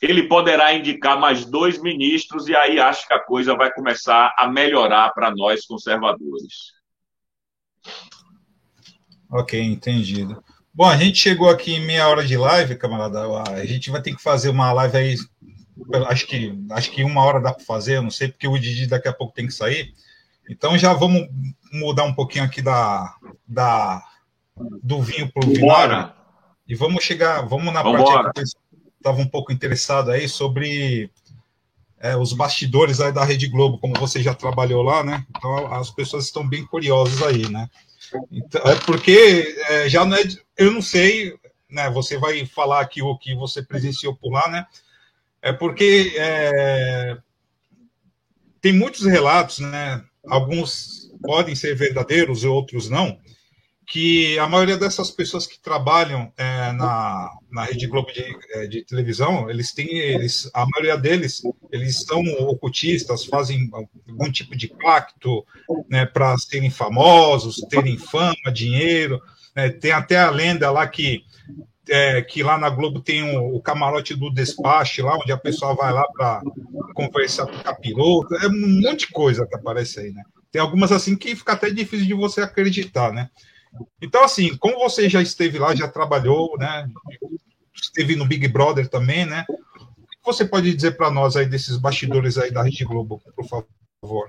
ele poderá indicar mais dois ministros e aí acho que a coisa vai começar a melhorar para nós conservadores.
Ok, entendido. Bom, a gente chegou aqui em meia hora de live, camarada. A gente vai ter que fazer uma live aí. Acho que, acho que uma hora dá para fazer, não sei, porque o Didi daqui a pouco tem que sair. Então já vamos mudar um pouquinho aqui da, da do vinho para o vinagre. E vamos chegar, vamos na Vambora. parte que eu estava um pouco interessado aí sobre é, os bastidores aí da Rede Globo, como você já trabalhou lá, né? Então as pessoas estão bem curiosas aí, né? Então, é porque é, já não é, eu não sei, né? Você vai falar aqui o que você presenciou por lá, né? É porque é, tem muitos relatos, né? Alguns podem ser verdadeiros e outros não, que a maioria dessas pessoas que trabalham é, na, na Rede Globo de, é, de, televisão, eles têm, eles, a maioria deles, eles são ocultistas, fazem algum tipo de pacto né, para serem famosos, terem fama, dinheiro. Né, tem até a lenda lá que é, que lá na Globo tem o, o, camarote do despache, lá onde a pessoa vai lá para conversar com o capiroto, é um monte de coisa que aparece aí, né? Tem algumas assim que fica até difícil de você acreditar, né? Então, assim, como você já esteve lá, já trabalhou, né? Esteve no Big Brother também, né? O que você pode dizer para nós aí desses bastidores aí da Rede Globo, por favor?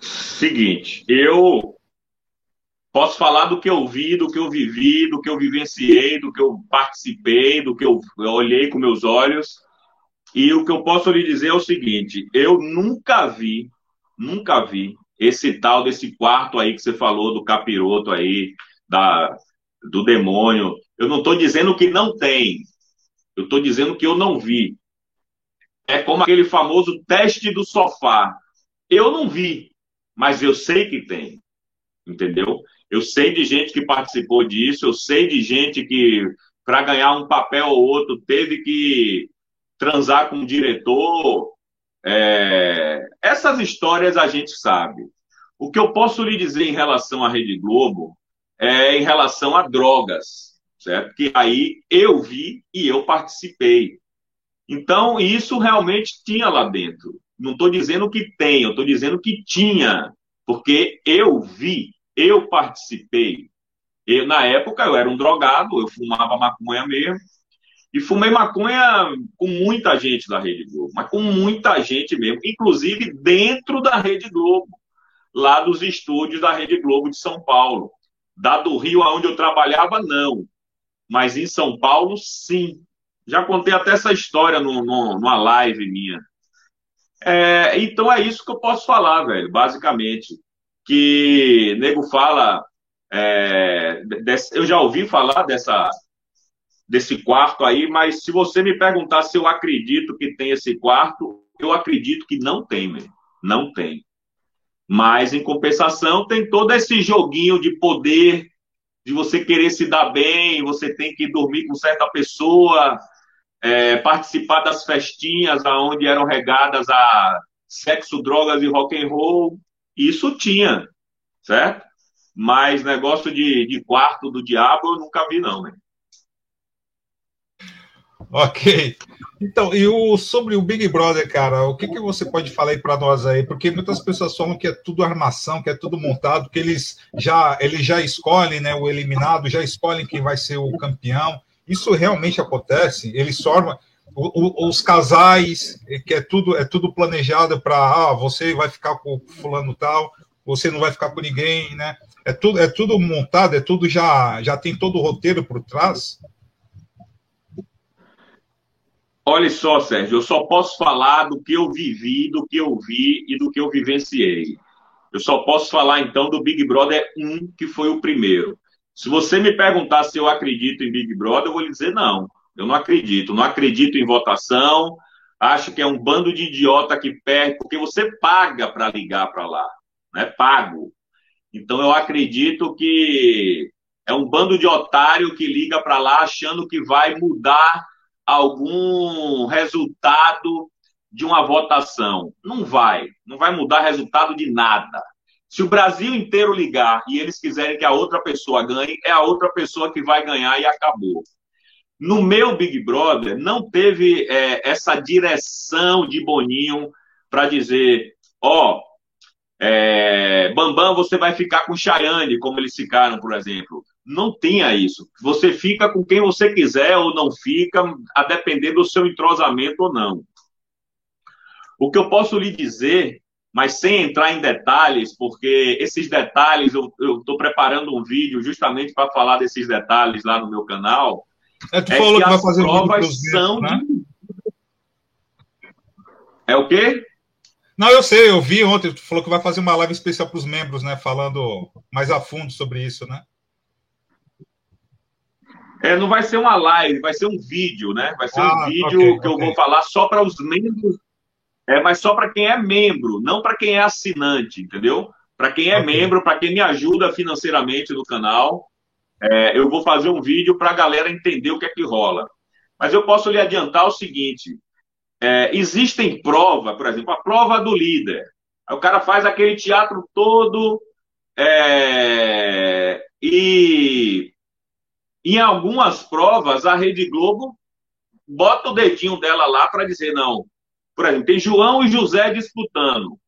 Seguinte, eu Posso falar do que eu vi, do que eu vivi, do que eu vivenciei, do que eu participei, do que eu, olhei com meus olhos. E o que eu posso lhe dizer é o seguinte: eu nunca vi, nunca vi esse tal desse quarto aí que você falou do capiroto aí, da, do demônio. Eu não estou dizendo que não tem. Eu estou dizendo que eu não vi. É como aquele famoso teste do sofá. Eu não vi, mas eu sei que tem. Entendeu? Eu sei de gente que participou disso, eu sei de gente que, para ganhar um papel ou outro, teve que transar com o diretor. É... Essas histórias a gente sabe. O que eu posso lhe dizer em relação à Rede Globo é em relação a drogas, certo? Que aí eu vi e eu participei. Então, isso realmente tinha lá dentro. Não estou dizendo que tem, eu estou dizendo que tinha, porque eu vi. Eu participei. Eu, na época, eu era um drogado, eu fumava maconha mesmo. E fumei maconha com muita gente da Rede Globo, mas com muita gente mesmo, inclusive dentro da Rede Globo, lá dos estúdios da Rede Globo de São Paulo. Da do Rio, onde eu trabalhava, não. Mas em São Paulo, sim. Já contei até essa história no, no, numa live minha. É, então é isso que eu posso falar, velho, basicamente que nego fala. É, desse, eu já ouvi falar dessa, desse quarto aí, mas se você me perguntar se eu acredito que tem esse quarto, eu acredito que não tem, mesmo. não tem. Mas, em compensação, tem todo esse joguinho de poder, de você querer se dar bem, você tem que dormir com certa pessoa, é, participar das festinhas onde eram regadas a sexo, drogas e rock and roll. Isso tinha, certo? Mas negócio de, de quarto do diabo eu nunca vi, não, né?
Ok. Então, e o, sobre o Big Brother, cara, o que, que você pode falar aí para nós aí? Porque muitas pessoas falam que é tudo armação, que é tudo montado, que eles já, eles já escolhem né, o eliminado, já escolhem quem vai ser o campeão. Isso realmente acontece? Eles formam os casais, que é tudo, é tudo planejado para ah, você vai ficar com fulano tal, você não vai ficar com ninguém, né? É tudo, é tudo montado, é tudo já, já tem todo o roteiro por trás.
Olha só, Sérgio, eu só posso falar do que eu vivi, do que eu vi e do que eu vivenciei. Eu só posso falar então do Big Brother 1, que foi o primeiro. Se você me perguntar se eu acredito em Big Brother, eu vou lhe dizer não. Eu não acredito. Não acredito em votação. Acho que é um bando de idiota que perde, porque você paga para ligar para lá. Né? Pago. Então eu acredito que é um bando de otário que liga para lá achando que vai mudar algum resultado de uma votação. Não vai. Não vai mudar resultado de nada. Se o Brasil inteiro ligar e eles quiserem que a outra pessoa ganhe, é a outra pessoa que vai ganhar e acabou. No meu Big Brother, não teve é, essa direção de Boninho para dizer: ó, oh, é, Bambam, você vai ficar com Chayane, como eles ficaram, por exemplo. Não tinha isso. Você fica com quem você quiser ou não fica, a depender do seu entrosamento ou não. O que eu posso lhe dizer, mas sem entrar em detalhes, porque esses detalhes, eu estou preparando um vídeo justamente para falar desses detalhes lá no meu canal.
É, tu é falou que, que vai fazer provas
são né? de... É o quê?
Não, eu sei, eu vi ontem, tu falou que vai fazer uma live especial para os membros, né? Falando mais a fundo sobre isso, né?
É, não vai ser uma live, vai ser um vídeo, né? Vai ser ah, um vídeo okay, que okay. eu vou falar só para os membros, é, mas só para quem é membro, não para quem é assinante, entendeu? Para quem é okay. membro, para quem me ajuda financeiramente no canal, é, eu vou fazer um vídeo para a galera entender o que é que rola. Mas eu posso lhe adiantar o seguinte: é, existem provas, por exemplo, a prova do líder. O cara faz aquele teatro todo é, e em algumas provas a Rede Globo bota o dedinho dela lá para dizer não. Por exemplo, tem João e José disputando.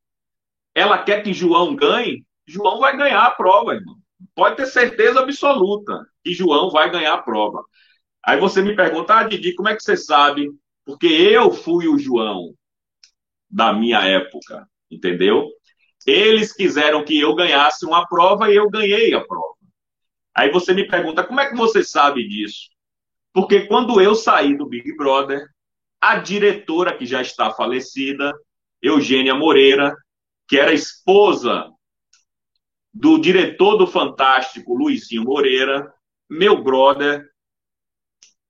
Ela quer que João ganhe, João vai ganhar a prova, irmão pode ter certeza absoluta que João vai ganhar a prova. Aí você me pergunta, ah, Didi, como é que você sabe? Porque eu fui o João da minha época, entendeu? Eles quiseram que eu ganhasse uma prova e eu ganhei a prova. Aí você me pergunta, como é que você sabe disso? Porque quando eu saí do Big Brother, a diretora que já está falecida, Eugênia Moreira, que era esposa do diretor do Fantástico, Luizinho Moreira, meu brother.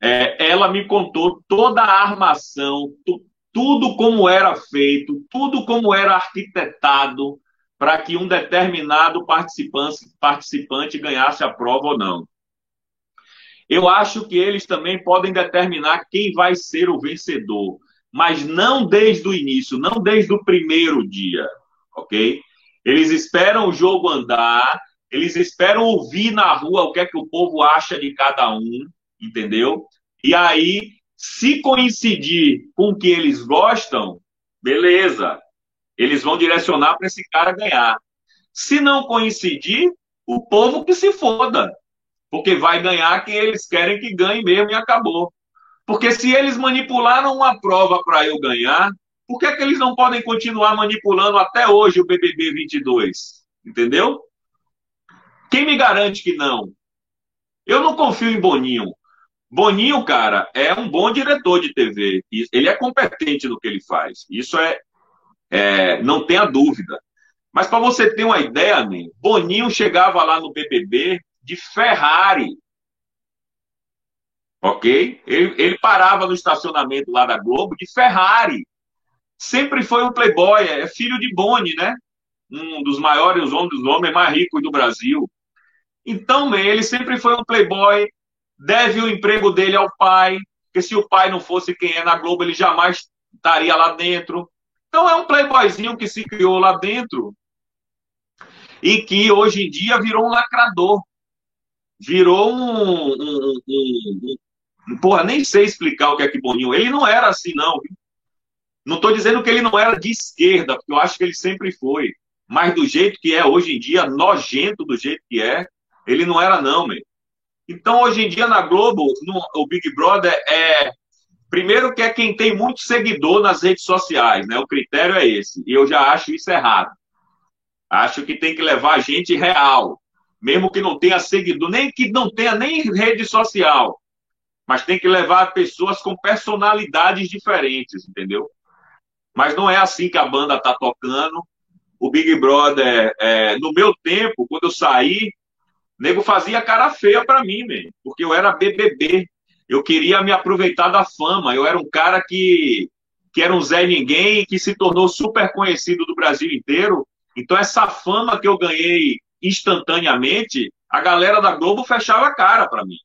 É, ela me contou toda a armação, tu, tudo como era feito, tudo como era arquitetado para que um determinado participante, participante ganhasse a prova ou não. Eu acho que eles também podem determinar quem vai ser o vencedor, mas não desde o início, não desde o primeiro dia, ok? Eles esperam o jogo andar, eles esperam ouvir na rua o que é que o povo acha de cada um, entendeu? E aí, se coincidir com o que eles gostam, beleza. Eles vão direcionar para esse cara ganhar. Se não coincidir, o povo que se foda. Porque vai ganhar quem eles querem que ganhe mesmo e acabou. Porque se eles manipularam uma prova para eu ganhar, por que, é que eles não podem continuar manipulando até hoje o BBB 22? Entendeu? Quem me garante que não? Eu não confio em Boninho. Boninho, cara, é um bom diretor de TV. Ele é competente no que ele faz. Isso é, é não tenha dúvida. Mas para você ter uma ideia, né, Boninho chegava lá no BBB de Ferrari. Ok? Ele, ele parava no estacionamento lá da Globo de Ferrari sempre foi um playboy, é filho de Boni, né? Um dos maiores homens, homens mais ricos do Brasil. Então, ele sempre foi um playboy, deve o emprego dele ao pai, porque se o pai não fosse quem é na Globo, ele jamais estaria lá dentro. Então, é um playboyzinho que se criou lá dentro e que hoje em dia virou um lacrador. Virou um, um, um, Porra, nem sei explicar o que é que Boninho. Ele não era assim, não. Não estou dizendo que ele não era de esquerda, porque eu acho que ele sempre foi. Mas do jeito que é hoje em dia, nojento do jeito que é, ele não era, não, meu. Então, hoje em dia, na Globo, no, o Big Brother é. Primeiro, que é quem tem muito seguidor nas redes sociais, né? O critério é esse. E eu já acho isso errado. Acho que tem que levar gente real, mesmo que não tenha seguidor, nem que não tenha nem rede social, mas tem que levar pessoas com personalidades diferentes, entendeu? Mas não é assim que a banda está tocando. O Big Brother, é, no meu tempo, quando eu saí, nego fazia cara feia para mim, mesmo, porque eu era BBB. Eu queria me aproveitar da fama. Eu era um cara que, que era um Zé Ninguém, que se tornou super conhecido do Brasil inteiro então, essa fama que eu ganhei instantaneamente, a galera da Globo fechava a cara para mim.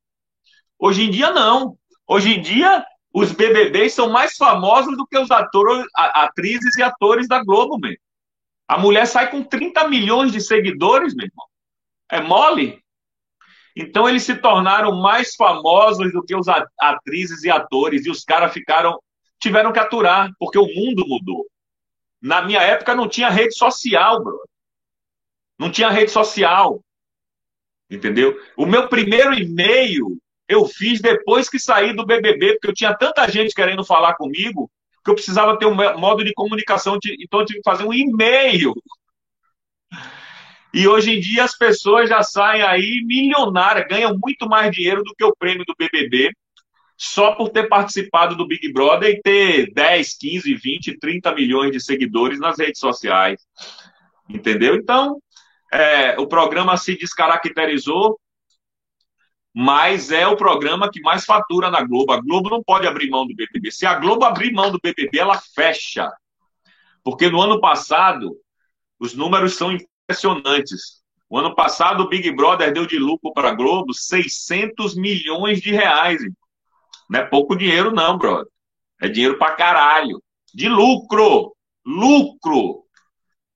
Hoje em dia, não. Hoje em dia, os BBBs são mais famosos do que os atores, atrizes e atores da Globo, mesmo. A mulher sai com 30 milhões de seguidores, meu irmão. É mole? Então, eles se tornaram mais famosos do que os atrizes e atores, e os caras ficaram, tiveram que aturar, porque o mundo mudou. Na minha época não tinha rede social, bro. Não tinha rede social. Entendeu? O meu primeiro e-mail eu fiz depois que saí do BBB, porque eu tinha tanta gente querendo falar comigo que eu precisava ter um modo de comunicação, então eu tive que fazer um e-mail. E hoje em dia as pessoas já saem aí milionárias, ganham muito mais dinheiro do que o prêmio do BBB só por ter participado do Big Brother e ter 10, 15, 20, 30 milhões de seguidores nas redes sociais. Entendeu? Então, é, o programa se descaracterizou, mas é o programa que mais fatura na Globo. A Globo não pode abrir mão do BBB. Se a Globo abrir mão do BBB, ela fecha. Porque no ano passado, os números são impressionantes. O ano passado, o Big Brother deu de lucro para a Globo 600 milhões de reais. Não é pouco dinheiro, não, brother. É dinheiro pra caralho. De lucro. Lucro.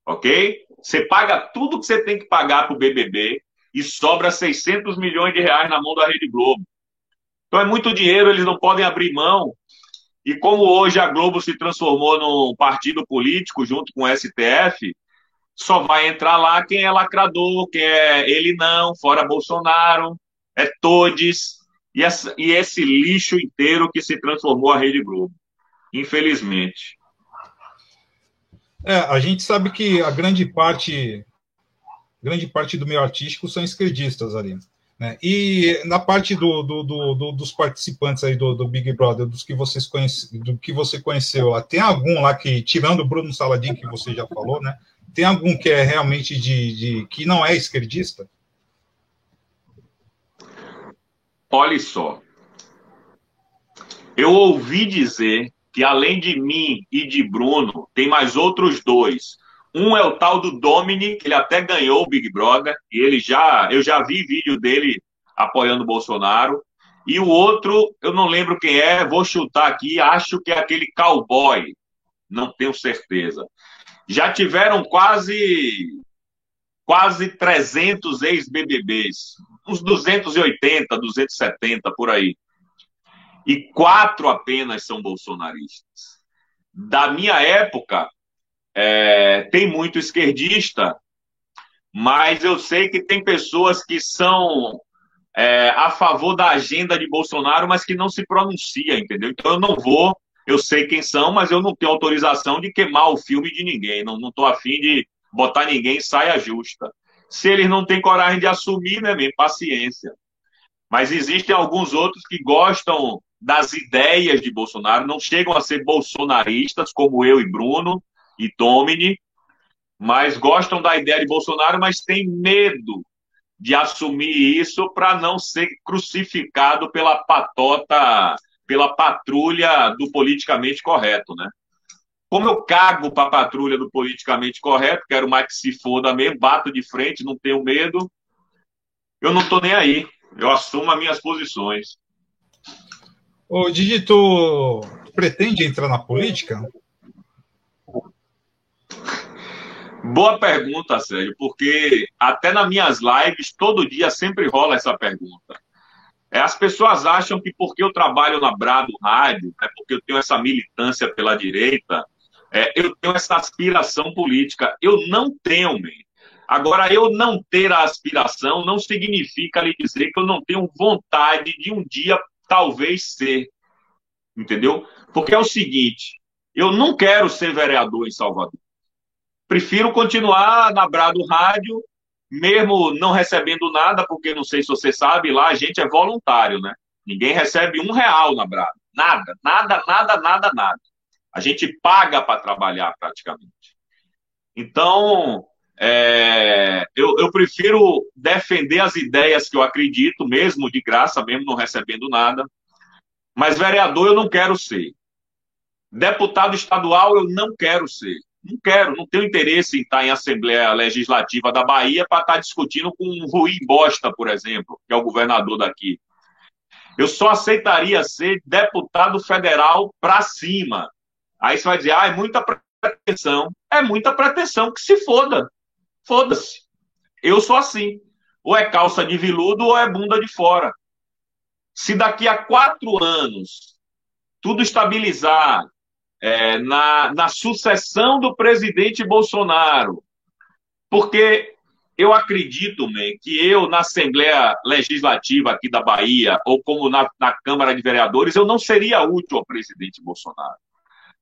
Ok? Você paga tudo que você tem que pagar pro BBB e sobra 600 milhões de reais na mão da Rede Globo. Então é muito dinheiro, eles não podem abrir mão. E como hoje a Globo se transformou num partido político junto com o STF, só vai entrar lá quem é lacrador, quem é ele não, fora Bolsonaro, é todes, e, e esse lixo inteiro que se transformou a Rede Globo. Infelizmente.
É, a gente sabe que a grande parte grande parte do meio artístico são esquerdistas ali. Né? E na parte do, do, do, dos participantes aí do, Big Brother, dos que vocês conhece, do que você conheceu lá, tem algum lá que, tirando o Bruno Saladin, que você já falou, né? Tem algum que é realmente de, de que não é esquerdista?
Olhe só. Eu ouvi dizer que além de mim e de Bruno, tem mais outros dois. Um é o tal do Dominic, ele até ganhou o Big Brother, e ele já, eu já vi vídeo dele apoiando o Bolsonaro. E o outro, eu não lembro quem é, vou chutar aqui, acho que é aquele cowboy. Não tenho certeza. Já tiveram quase quase 300 ex-BBBs uns 280, 270 por aí. E quatro apenas são bolsonaristas. Da minha época, é, tem muito esquerdista, mas eu sei que tem pessoas que são é, a favor da agenda de Bolsonaro, mas que não se pronuncia, entendeu? Então eu não vou, eu sei quem são, mas eu não tenho autorização de queimar o filme de ninguém. Não estou afim de botar ninguém em saia justa. Se eles não têm coragem de assumir, né, mesmo, paciência. Mas existem alguns outros que gostam das ideias de Bolsonaro, não chegam a ser bolsonaristas, como eu e Bruno e Domini, mas gostam da ideia de Bolsonaro, mas têm medo de assumir isso para não ser crucificado pela patota, pela patrulha do politicamente correto, né? Como eu cago para a patrulha do politicamente correto, quero mais que se foda mesmo, bato de frente, não tenho medo, eu não estou nem aí. Eu assumo as minhas posições.
Ô, Didi, tu pretende entrar na política?
Boa pergunta, Sérgio, porque até nas minhas lives, todo dia sempre rola essa pergunta. É, as pessoas acham que porque eu trabalho na Brado Rádio, é porque eu tenho essa militância pela direita, é, eu tenho essa aspiração política. Eu não tenho, man. Agora, eu não ter a aspiração não significa lhe dizer que eu não tenho vontade de um dia talvez ser. Entendeu? Porque é o seguinte: eu não quero ser vereador em Salvador. Prefiro continuar na Brado Rádio mesmo não recebendo nada, porque não sei se você sabe, lá a gente é voluntário, né? Ninguém recebe um real na Brado. Nada, nada, nada, nada, nada. A gente paga para trabalhar praticamente. Então, é, eu, eu, prefiro defender as ideias que eu acredito, mesmo de graça, mesmo não recebendo nada. Mas vereador eu não quero ser. Deputado estadual eu não quero ser. Não quero, não tenho interesse em estar em Assembleia Legislativa da Bahia para estar discutindo com um Rui Bosta, por exemplo, que é o governador daqui. Eu só aceitaria ser deputado federal para cima. Aí você vai dizer, ah, é muita pretensão. É muita pretensão, que se foda. Foda-se. Eu sou assim. Ou é calça de viludo ou é bunda de fora. Se daqui a quatro anos tudo estabilizar, é, na, na sucessão do presidente Bolsonaro. Porque eu acredito, man, que eu, na Assembleia Legislativa aqui da Bahia, ou como na, na Câmara de Vereadores, eu não seria útil ao presidente Bolsonaro.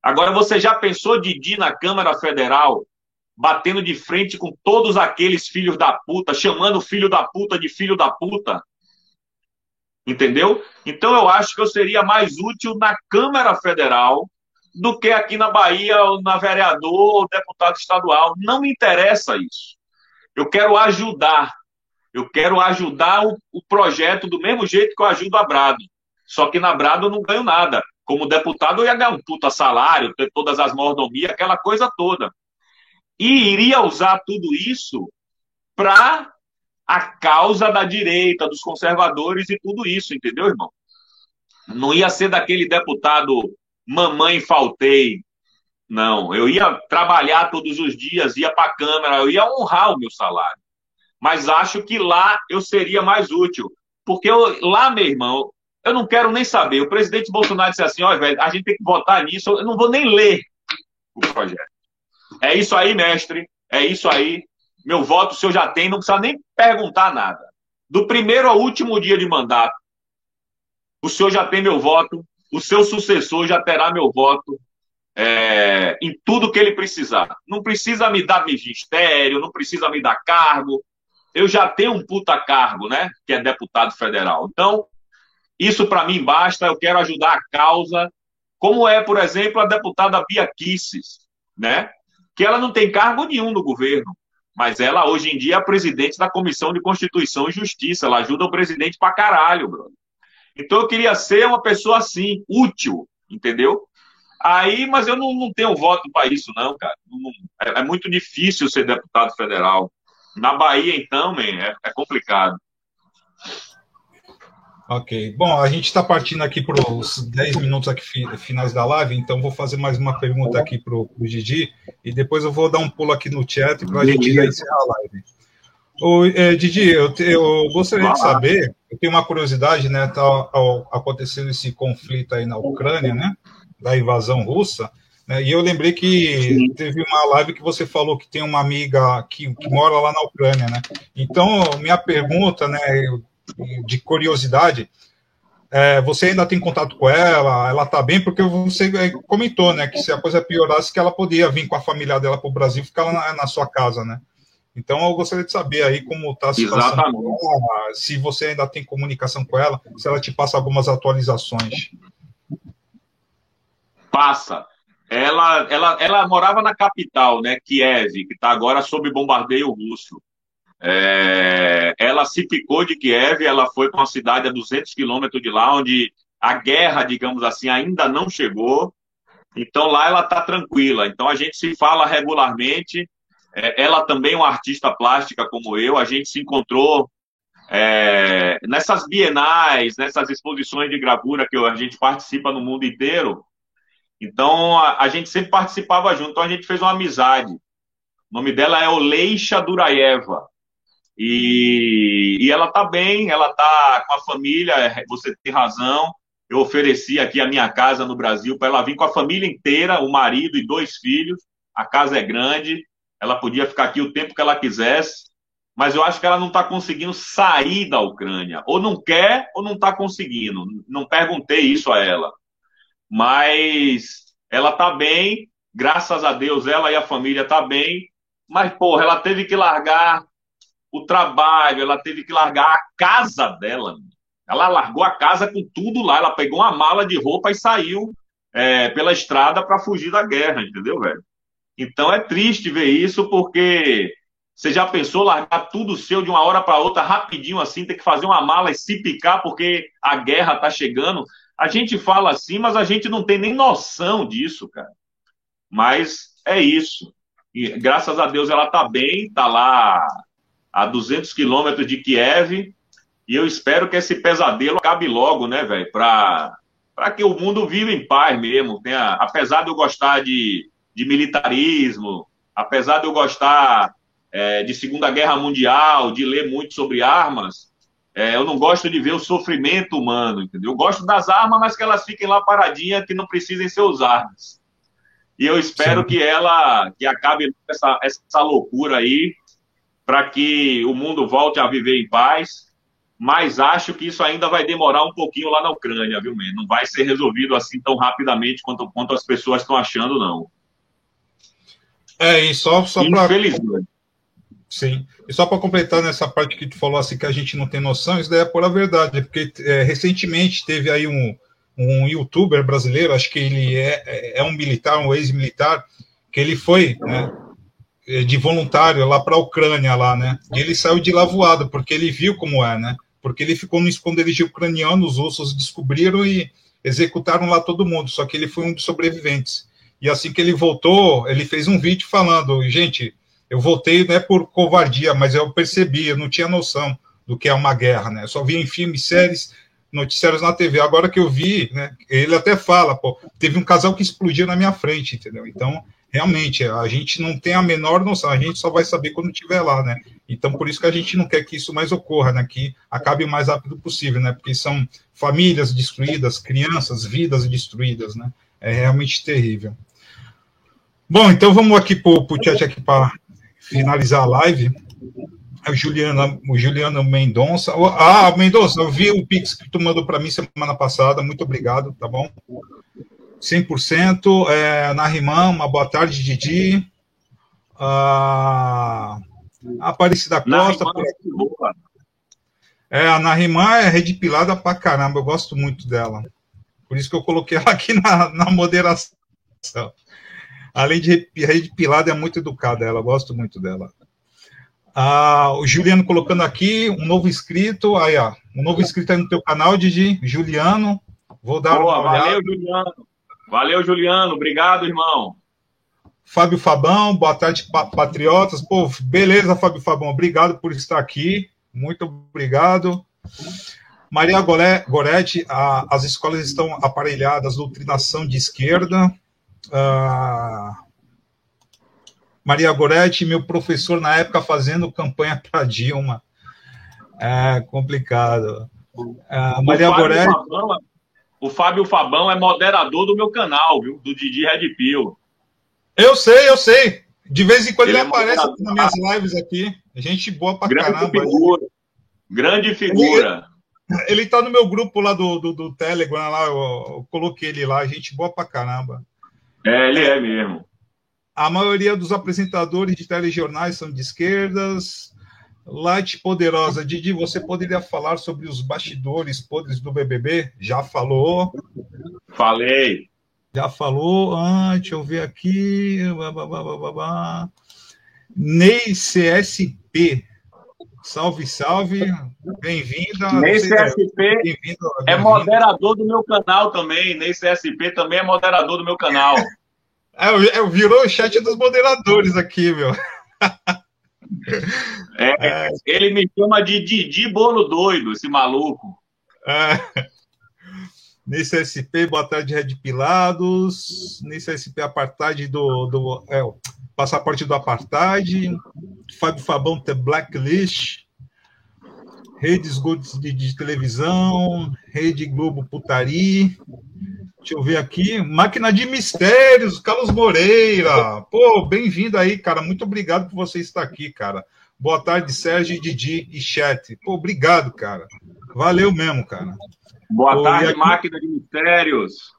Agora, você já pensou, Didi, na Câmara Federal, batendo de frente com todos aqueles filhos da puta, chamando filho da puta de filho da puta? Entendeu? Então, eu acho que eu seria mais útil na Câmara Federal do que aqui na Bahia, na vereador ou deputado estadual. Não me interessa isso. Eu quero ajudar. Eu quero ajudar o, o projeto do mesmo jeito que eu ajudo a Brado. Só que na Brado eu não ganho nada. Como deputado, eu ia ganhar um puta salário, ter todas as mordomias, aquela coisa toda. E iria usar tudo isso para a causa da direita, dos conservadores e tudo isso, entendeu, irmão? Não ia ser daquele deputado mamãe faltei. Não, eu ia trabalhar todos os dias, ia para a Câmara, eu ia honrar o meu salário. Mas acho que lá eu seria mais útil. Porque eu, lá, meu irmão, eu não quero nem saber. O presidente Bolsonaro disse assim: olha, velho, a gente tem que votar nisso, eu não vou nem ler o projeto. É isso aí, mestre, é isso aí. Meu voto o senhor já tem, não precisa nem perguntar nada. Do primeiro ao último dia de mandato, o senhor já tem meu voto, o seu sucessor já terá meu voto é, em tudo que ele precisar. Não precisa me dar ministério, não precisa me dar cargo. Eu já tenho um puta cargo, né? Que é deputado federal. Então, isso para mim basta. Eu quero ajudar a causa, como é, por exemplo, a deputada Bia Kisses, né? Que ela não tem cargo nenhum no governo, mas ela hoje em dia é presidente da Comissão de Constituição e Justiça. Ela ajuda o presidente pra caralho, brother. Então eu queria ser uma pessoa assim, útil, entendeu? Aí, mas eu não, não tenho voto para isso, não, cara. Não, é, é, muito difícil ser deputado federal. Na Bahia, então, man, é, é complicado.
Ok. Bom, a gente está partindo aqui para os 10 minutos aqui finais da live, então vou fazer mais uma pergunta aqui para o Didi e depois eu vou dar um pulo aqui no chat para a gente encerrar a live. Ô, é, Didi, eu, eu gostaria de saber, eu tenho uma curiosidade, né? Tá acontecendo esse conflito aí na Ucrânia, né? Da invasão russa. Né, e eu lembrei que teve uma live que você falou que tem uma amiga que, que mora lá na Ucrânia, né? Então, minha pergunta, né, de curiosidade, é, você ainda tem contato com ela? Ela tá bem? Porque você comentou, né, que se a coisa piorasse, que ela podia vir com a família dela para o Brasil e ficar lá na, na sua casa, né? Então, eu gostaria de saber aí como está a situação ela, se você ainda tem comunicação com ela, se ela te passa algumas atualizações.
Passa. Ela, ela, ela morava na capital, né, Kiev, que está agora sob bombardeio russo. É, ela se ficou de Kiev, ela foi para uma cidade a 200 quilômetros de lá, onde a guerra, digamos assim, ainda não chegou. Então lá ela está tranquila. Então a gente se fala regularmente é, ela também é uma artista plástica como eu, a gente se encontrou é, nessas bienais, nessas exposições de gravura que a gente participa no mundo inteiro. Então, a, a gente sempre participava junto, então a gente fez uma amizade. O nome dela é Oleisha Duraeva. E, e ela está bem, ela está com a família, é, você tem razão. Eu ofereci aqui a minha casa no Brasil para ela vir com a família inteira, o marido e dois filhos. A casa é grande, ela podia ficar aqui o tempo que ela quisesse, mas eu acho que ela não está conseguindo sair da Ucrânia. Ou não quer, ou não está conseguindo. Não perguntei isso a ela. Mas ela está bem, graças a Deus, ela e a família está bem. Mas, porra, ela teve que largar o trabalho, ela teve que largar a casa dela. Ela largou a casa com tudo lá. Ela pegou uma mala de roupa e saiu é, pela estrada para fugir da guerra, entendeu, velho? Então é triste ver isso, porque você já pensou largar tudo seu de uma hora para outra, rapidinho assim, ter que fazer uma mala e se picar porque a guerra está chegando? A gente fala assim, mas a gente não tem nem noção disso, cara. Mas é isso. E, graças a Deus ela está bem, está lá a 200 quilômetros de Kiev, e eu espero que esse pesadelo acabe logo, né, velho? Para que o mundo viva em paz mesmo. Tenha, apesar de eu gostar de, de militarismo, apesar de eu gostar é, de Segunda Guerra Mundial, de ler muito sobre armas, é, eu não gosto de ver o sofrimento humano, entendeu? Eu gosto das armas, mas que elas fiquem lá paradinhas, que não precisem ser usadas. E eu espero Sim. que ela, que acabe essa, essa loucura aí, para que o mundo volte a viver em paz. Mas acho que isso ainda vai demorar um pouquinho lá na Ucrânia, viu, man? Não vai ser resolvido assim tão rapidamente quanto, quanto as pessoas estão achando, não.
É, e só, só para. Sim. E só para completar nessa parte que tu falou assim que a gente não tem noção, isso daí é pura verdade, porque é, recentemente teve aí um, um youtuber brasileiro, acho que ele é, é, é um militar, um ex-militar, que ele foi né, é, de voluntário lá para a Ucrânia, lá, né? E ele saiu de lá voado, porque ele viu como é, né? Porque ele ficou no esconderijo ucraniano, os russos descobriram e executaram lá todo mundo, só que ele foi um dos sobreviventes. E assim que ele voltou, ele fez um vídeo falando, gente, eu voltei não é por covardia, mas eu percebi, eu não tinha noção do que é uma guerra, né? Eu só via em filmes, séries, noticiários na TV. Agora que eu vi, né, ele até fala, pô, teve um casal que explodiu na minha frente, entendeu? Então, realmente, a gente não tem a menor noção, a gente só vai saber quando estiver lá, né? Então, por isso que a gente não quer que isso mais ocorra, né? Que acabe o mais rápido possível, né? Porque são famílias destruídas, crianças, vidas destruídas, né? É realmente terrível. Bom, então vamos aqui para o chat aqui para finalizar a live. A Juliana, o Juliano Mendonça. Ah, Mendonça, eu vi o Pix que tu mandou para mim semana passada. Muito obrigado, tá bom? 100%. É, Narimã, uma boa tarde, Didi. Ah, Aparecida Costa. É, é, a Narimã é redipilada pra caramba. Eu gosto muito dela. Por isso que eu coloquei ela aqui na, na moderação. Além de rede pilada, é muito educada ela, gosto muito dela. Ah, o Juliano colocando aqui, um novo inscrito, aí ó, um novo inscrito aí no teu canal, Didi, Juliano, vou dar
Boa, uma valeu, Juliano, valeu, Juliano, obrigado, irmão.
Fábio Fabão, boa tarde, patriotas, pô, beleza, Fábio Fabão, obrigado por estar aqui, muito obrigado. Maria Goretti, as escolas estão aparelhadas, doutrinação de esquerda, ah, Maria Goretti, meu professor na época fazendo campanha para Dilma. É complicado.
Ah, Maria o Goretti. Fabão, o Fábio Fabão é moderador do meu canal, viu? Do Didi Red Pill.
Eu sei, eu sei. De vez em quando ele, ele é aparece nas minhas lives aqui. Gente boa pra Grande caramba.
Figura. Grande figura.
Ele, ele tá no meu grupo lá do, do, do Telegram, lá, eu, eu, coloquei ele lá, gente boa pra caramba.
É, ele é mesmo.
A maioria dos apresentadores de telejornais são de esquerdas. Light Poderosa, Didi, você poderia falar sobre os bastidores podres do BBB? Já falou?
Falei.
Já falou? Ah, deixa eu ver aqui. Ney CSP. Salve, salve. Bem-vinda.
Ney CSP é moderador do meu canal também. Ney CSP também é moderador do meu canal.
É, é, virou o chat dos moderadores aqui, meu.
É, é. Ele me chama de Didi Bolo Doido, esse maluco.
É. Nesse SP, boa tarde, Red Pilados. Nesse SP, apartheid do, do é, passaporte do apartheid. Fábio Fabão, The Blacklist. Redes de, de televisão, Rede Globo Putari. Deixa eu ver aqui. Máquina de Mistérios, Carlos Moreira. Pô, bem-vindo aí, cara. Muito obrigado por você estar aqui, cara. Boa tarde, Sérgio, Didi e chat. Pô, obrigado, cara. Valeu mesmo, cara.
Boa Pô, tarde, aqui... Máquina de Mistérios.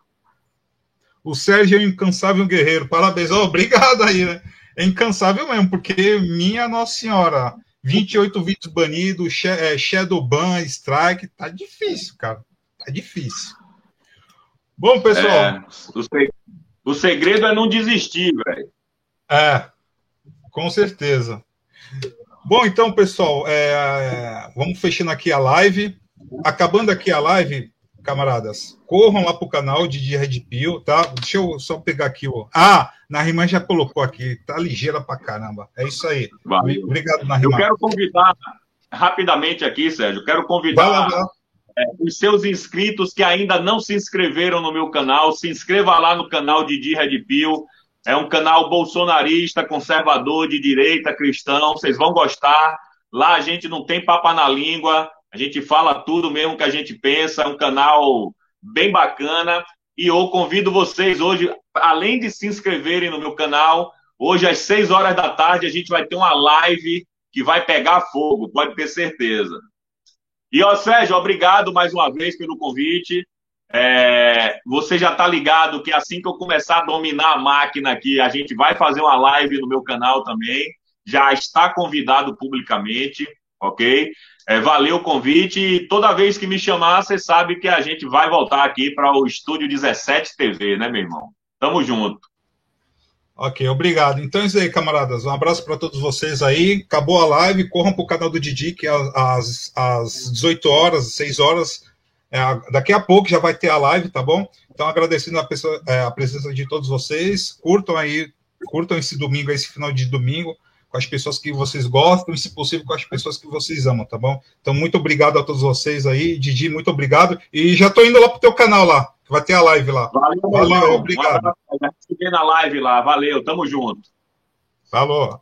O Sérgio é um incansável guerreiro. Parabéns. Oh, obrigado aí, né? É incansável mesmo, porque minha Nossa Senhora, 28 vídeos banidos, é, Shadow Ban, Strike, tá difícil, cara. Tá difícil. Bom, pessoal. É,
o segredo é não desistir, velho.
É, com certeza. Bom, então, pessoal, é, vamos fechando aqui a live. Acabando aqui a live, camaradas, corram lá pro canal de Red Pill, tá? Deixa eu só pegar aqui o. Ah, Nariman já colocou aqui, tá ligeira pra caramba. É isso aí.
Valeu. Obrigado, Nariman. Eu quero convidar rapidamente aqui, Sérgio, quero convidar vai lá, vai lá. É, os seus inscritos que ainda não se inscreveram no meu canal, se inscreva lá no canal Didi Red Pill. É um canal bolsonarista, conservador, de direita, cristão. Vocês vão gostar. Lá a gente não tem papa na língua. A gente fala tudo mesmo que a gente pensa. É um canal bem bacana. E eu convido vocês hoje, além de se inscreverem no meu canal, hoje às 6 horas da tarde a gente vai ter uma live que vai pegar fogo, pode ter certeza. E, ó, Sérgio, obrigado mais uma vez pelo convite. É, você já está ligado que assim que eu começar a dominar a máquina aqui, a gente vai fazer uma live no meu canal também. Já está convidado publicamente, ok? É, valeu o convite e toda vez que me chamar, você sabe que a gente vai voltar aqui para o Estúdio 17 TV, né, meu irmão? Tamo junto.
Ok, obrigado. Então é isso aí, camaradas. Um abraço para todos vocês aí. Acabou a live, corram para o canal do Didi, que é às, às 18 horas, 6 horas. É, daqui a pouco já vai ter a live, tá bom? Então, agradecendo a, pessoa, é, a presença de todos vocês. Curtam aí, curtam esse domingo, esse final de domingo, com as pessoas que vocês gostam e, se possível, com as pessoas que vocês amam, tá bom? Então, muito obrigado a todos vocês aí. Didi, muito obrigado. E já estou indo lá pro teu canal lá. Vai ter a live lá.
Valeu, Valeu obrigado. Vai na live lá. Valeu, tamo junto.
Falou.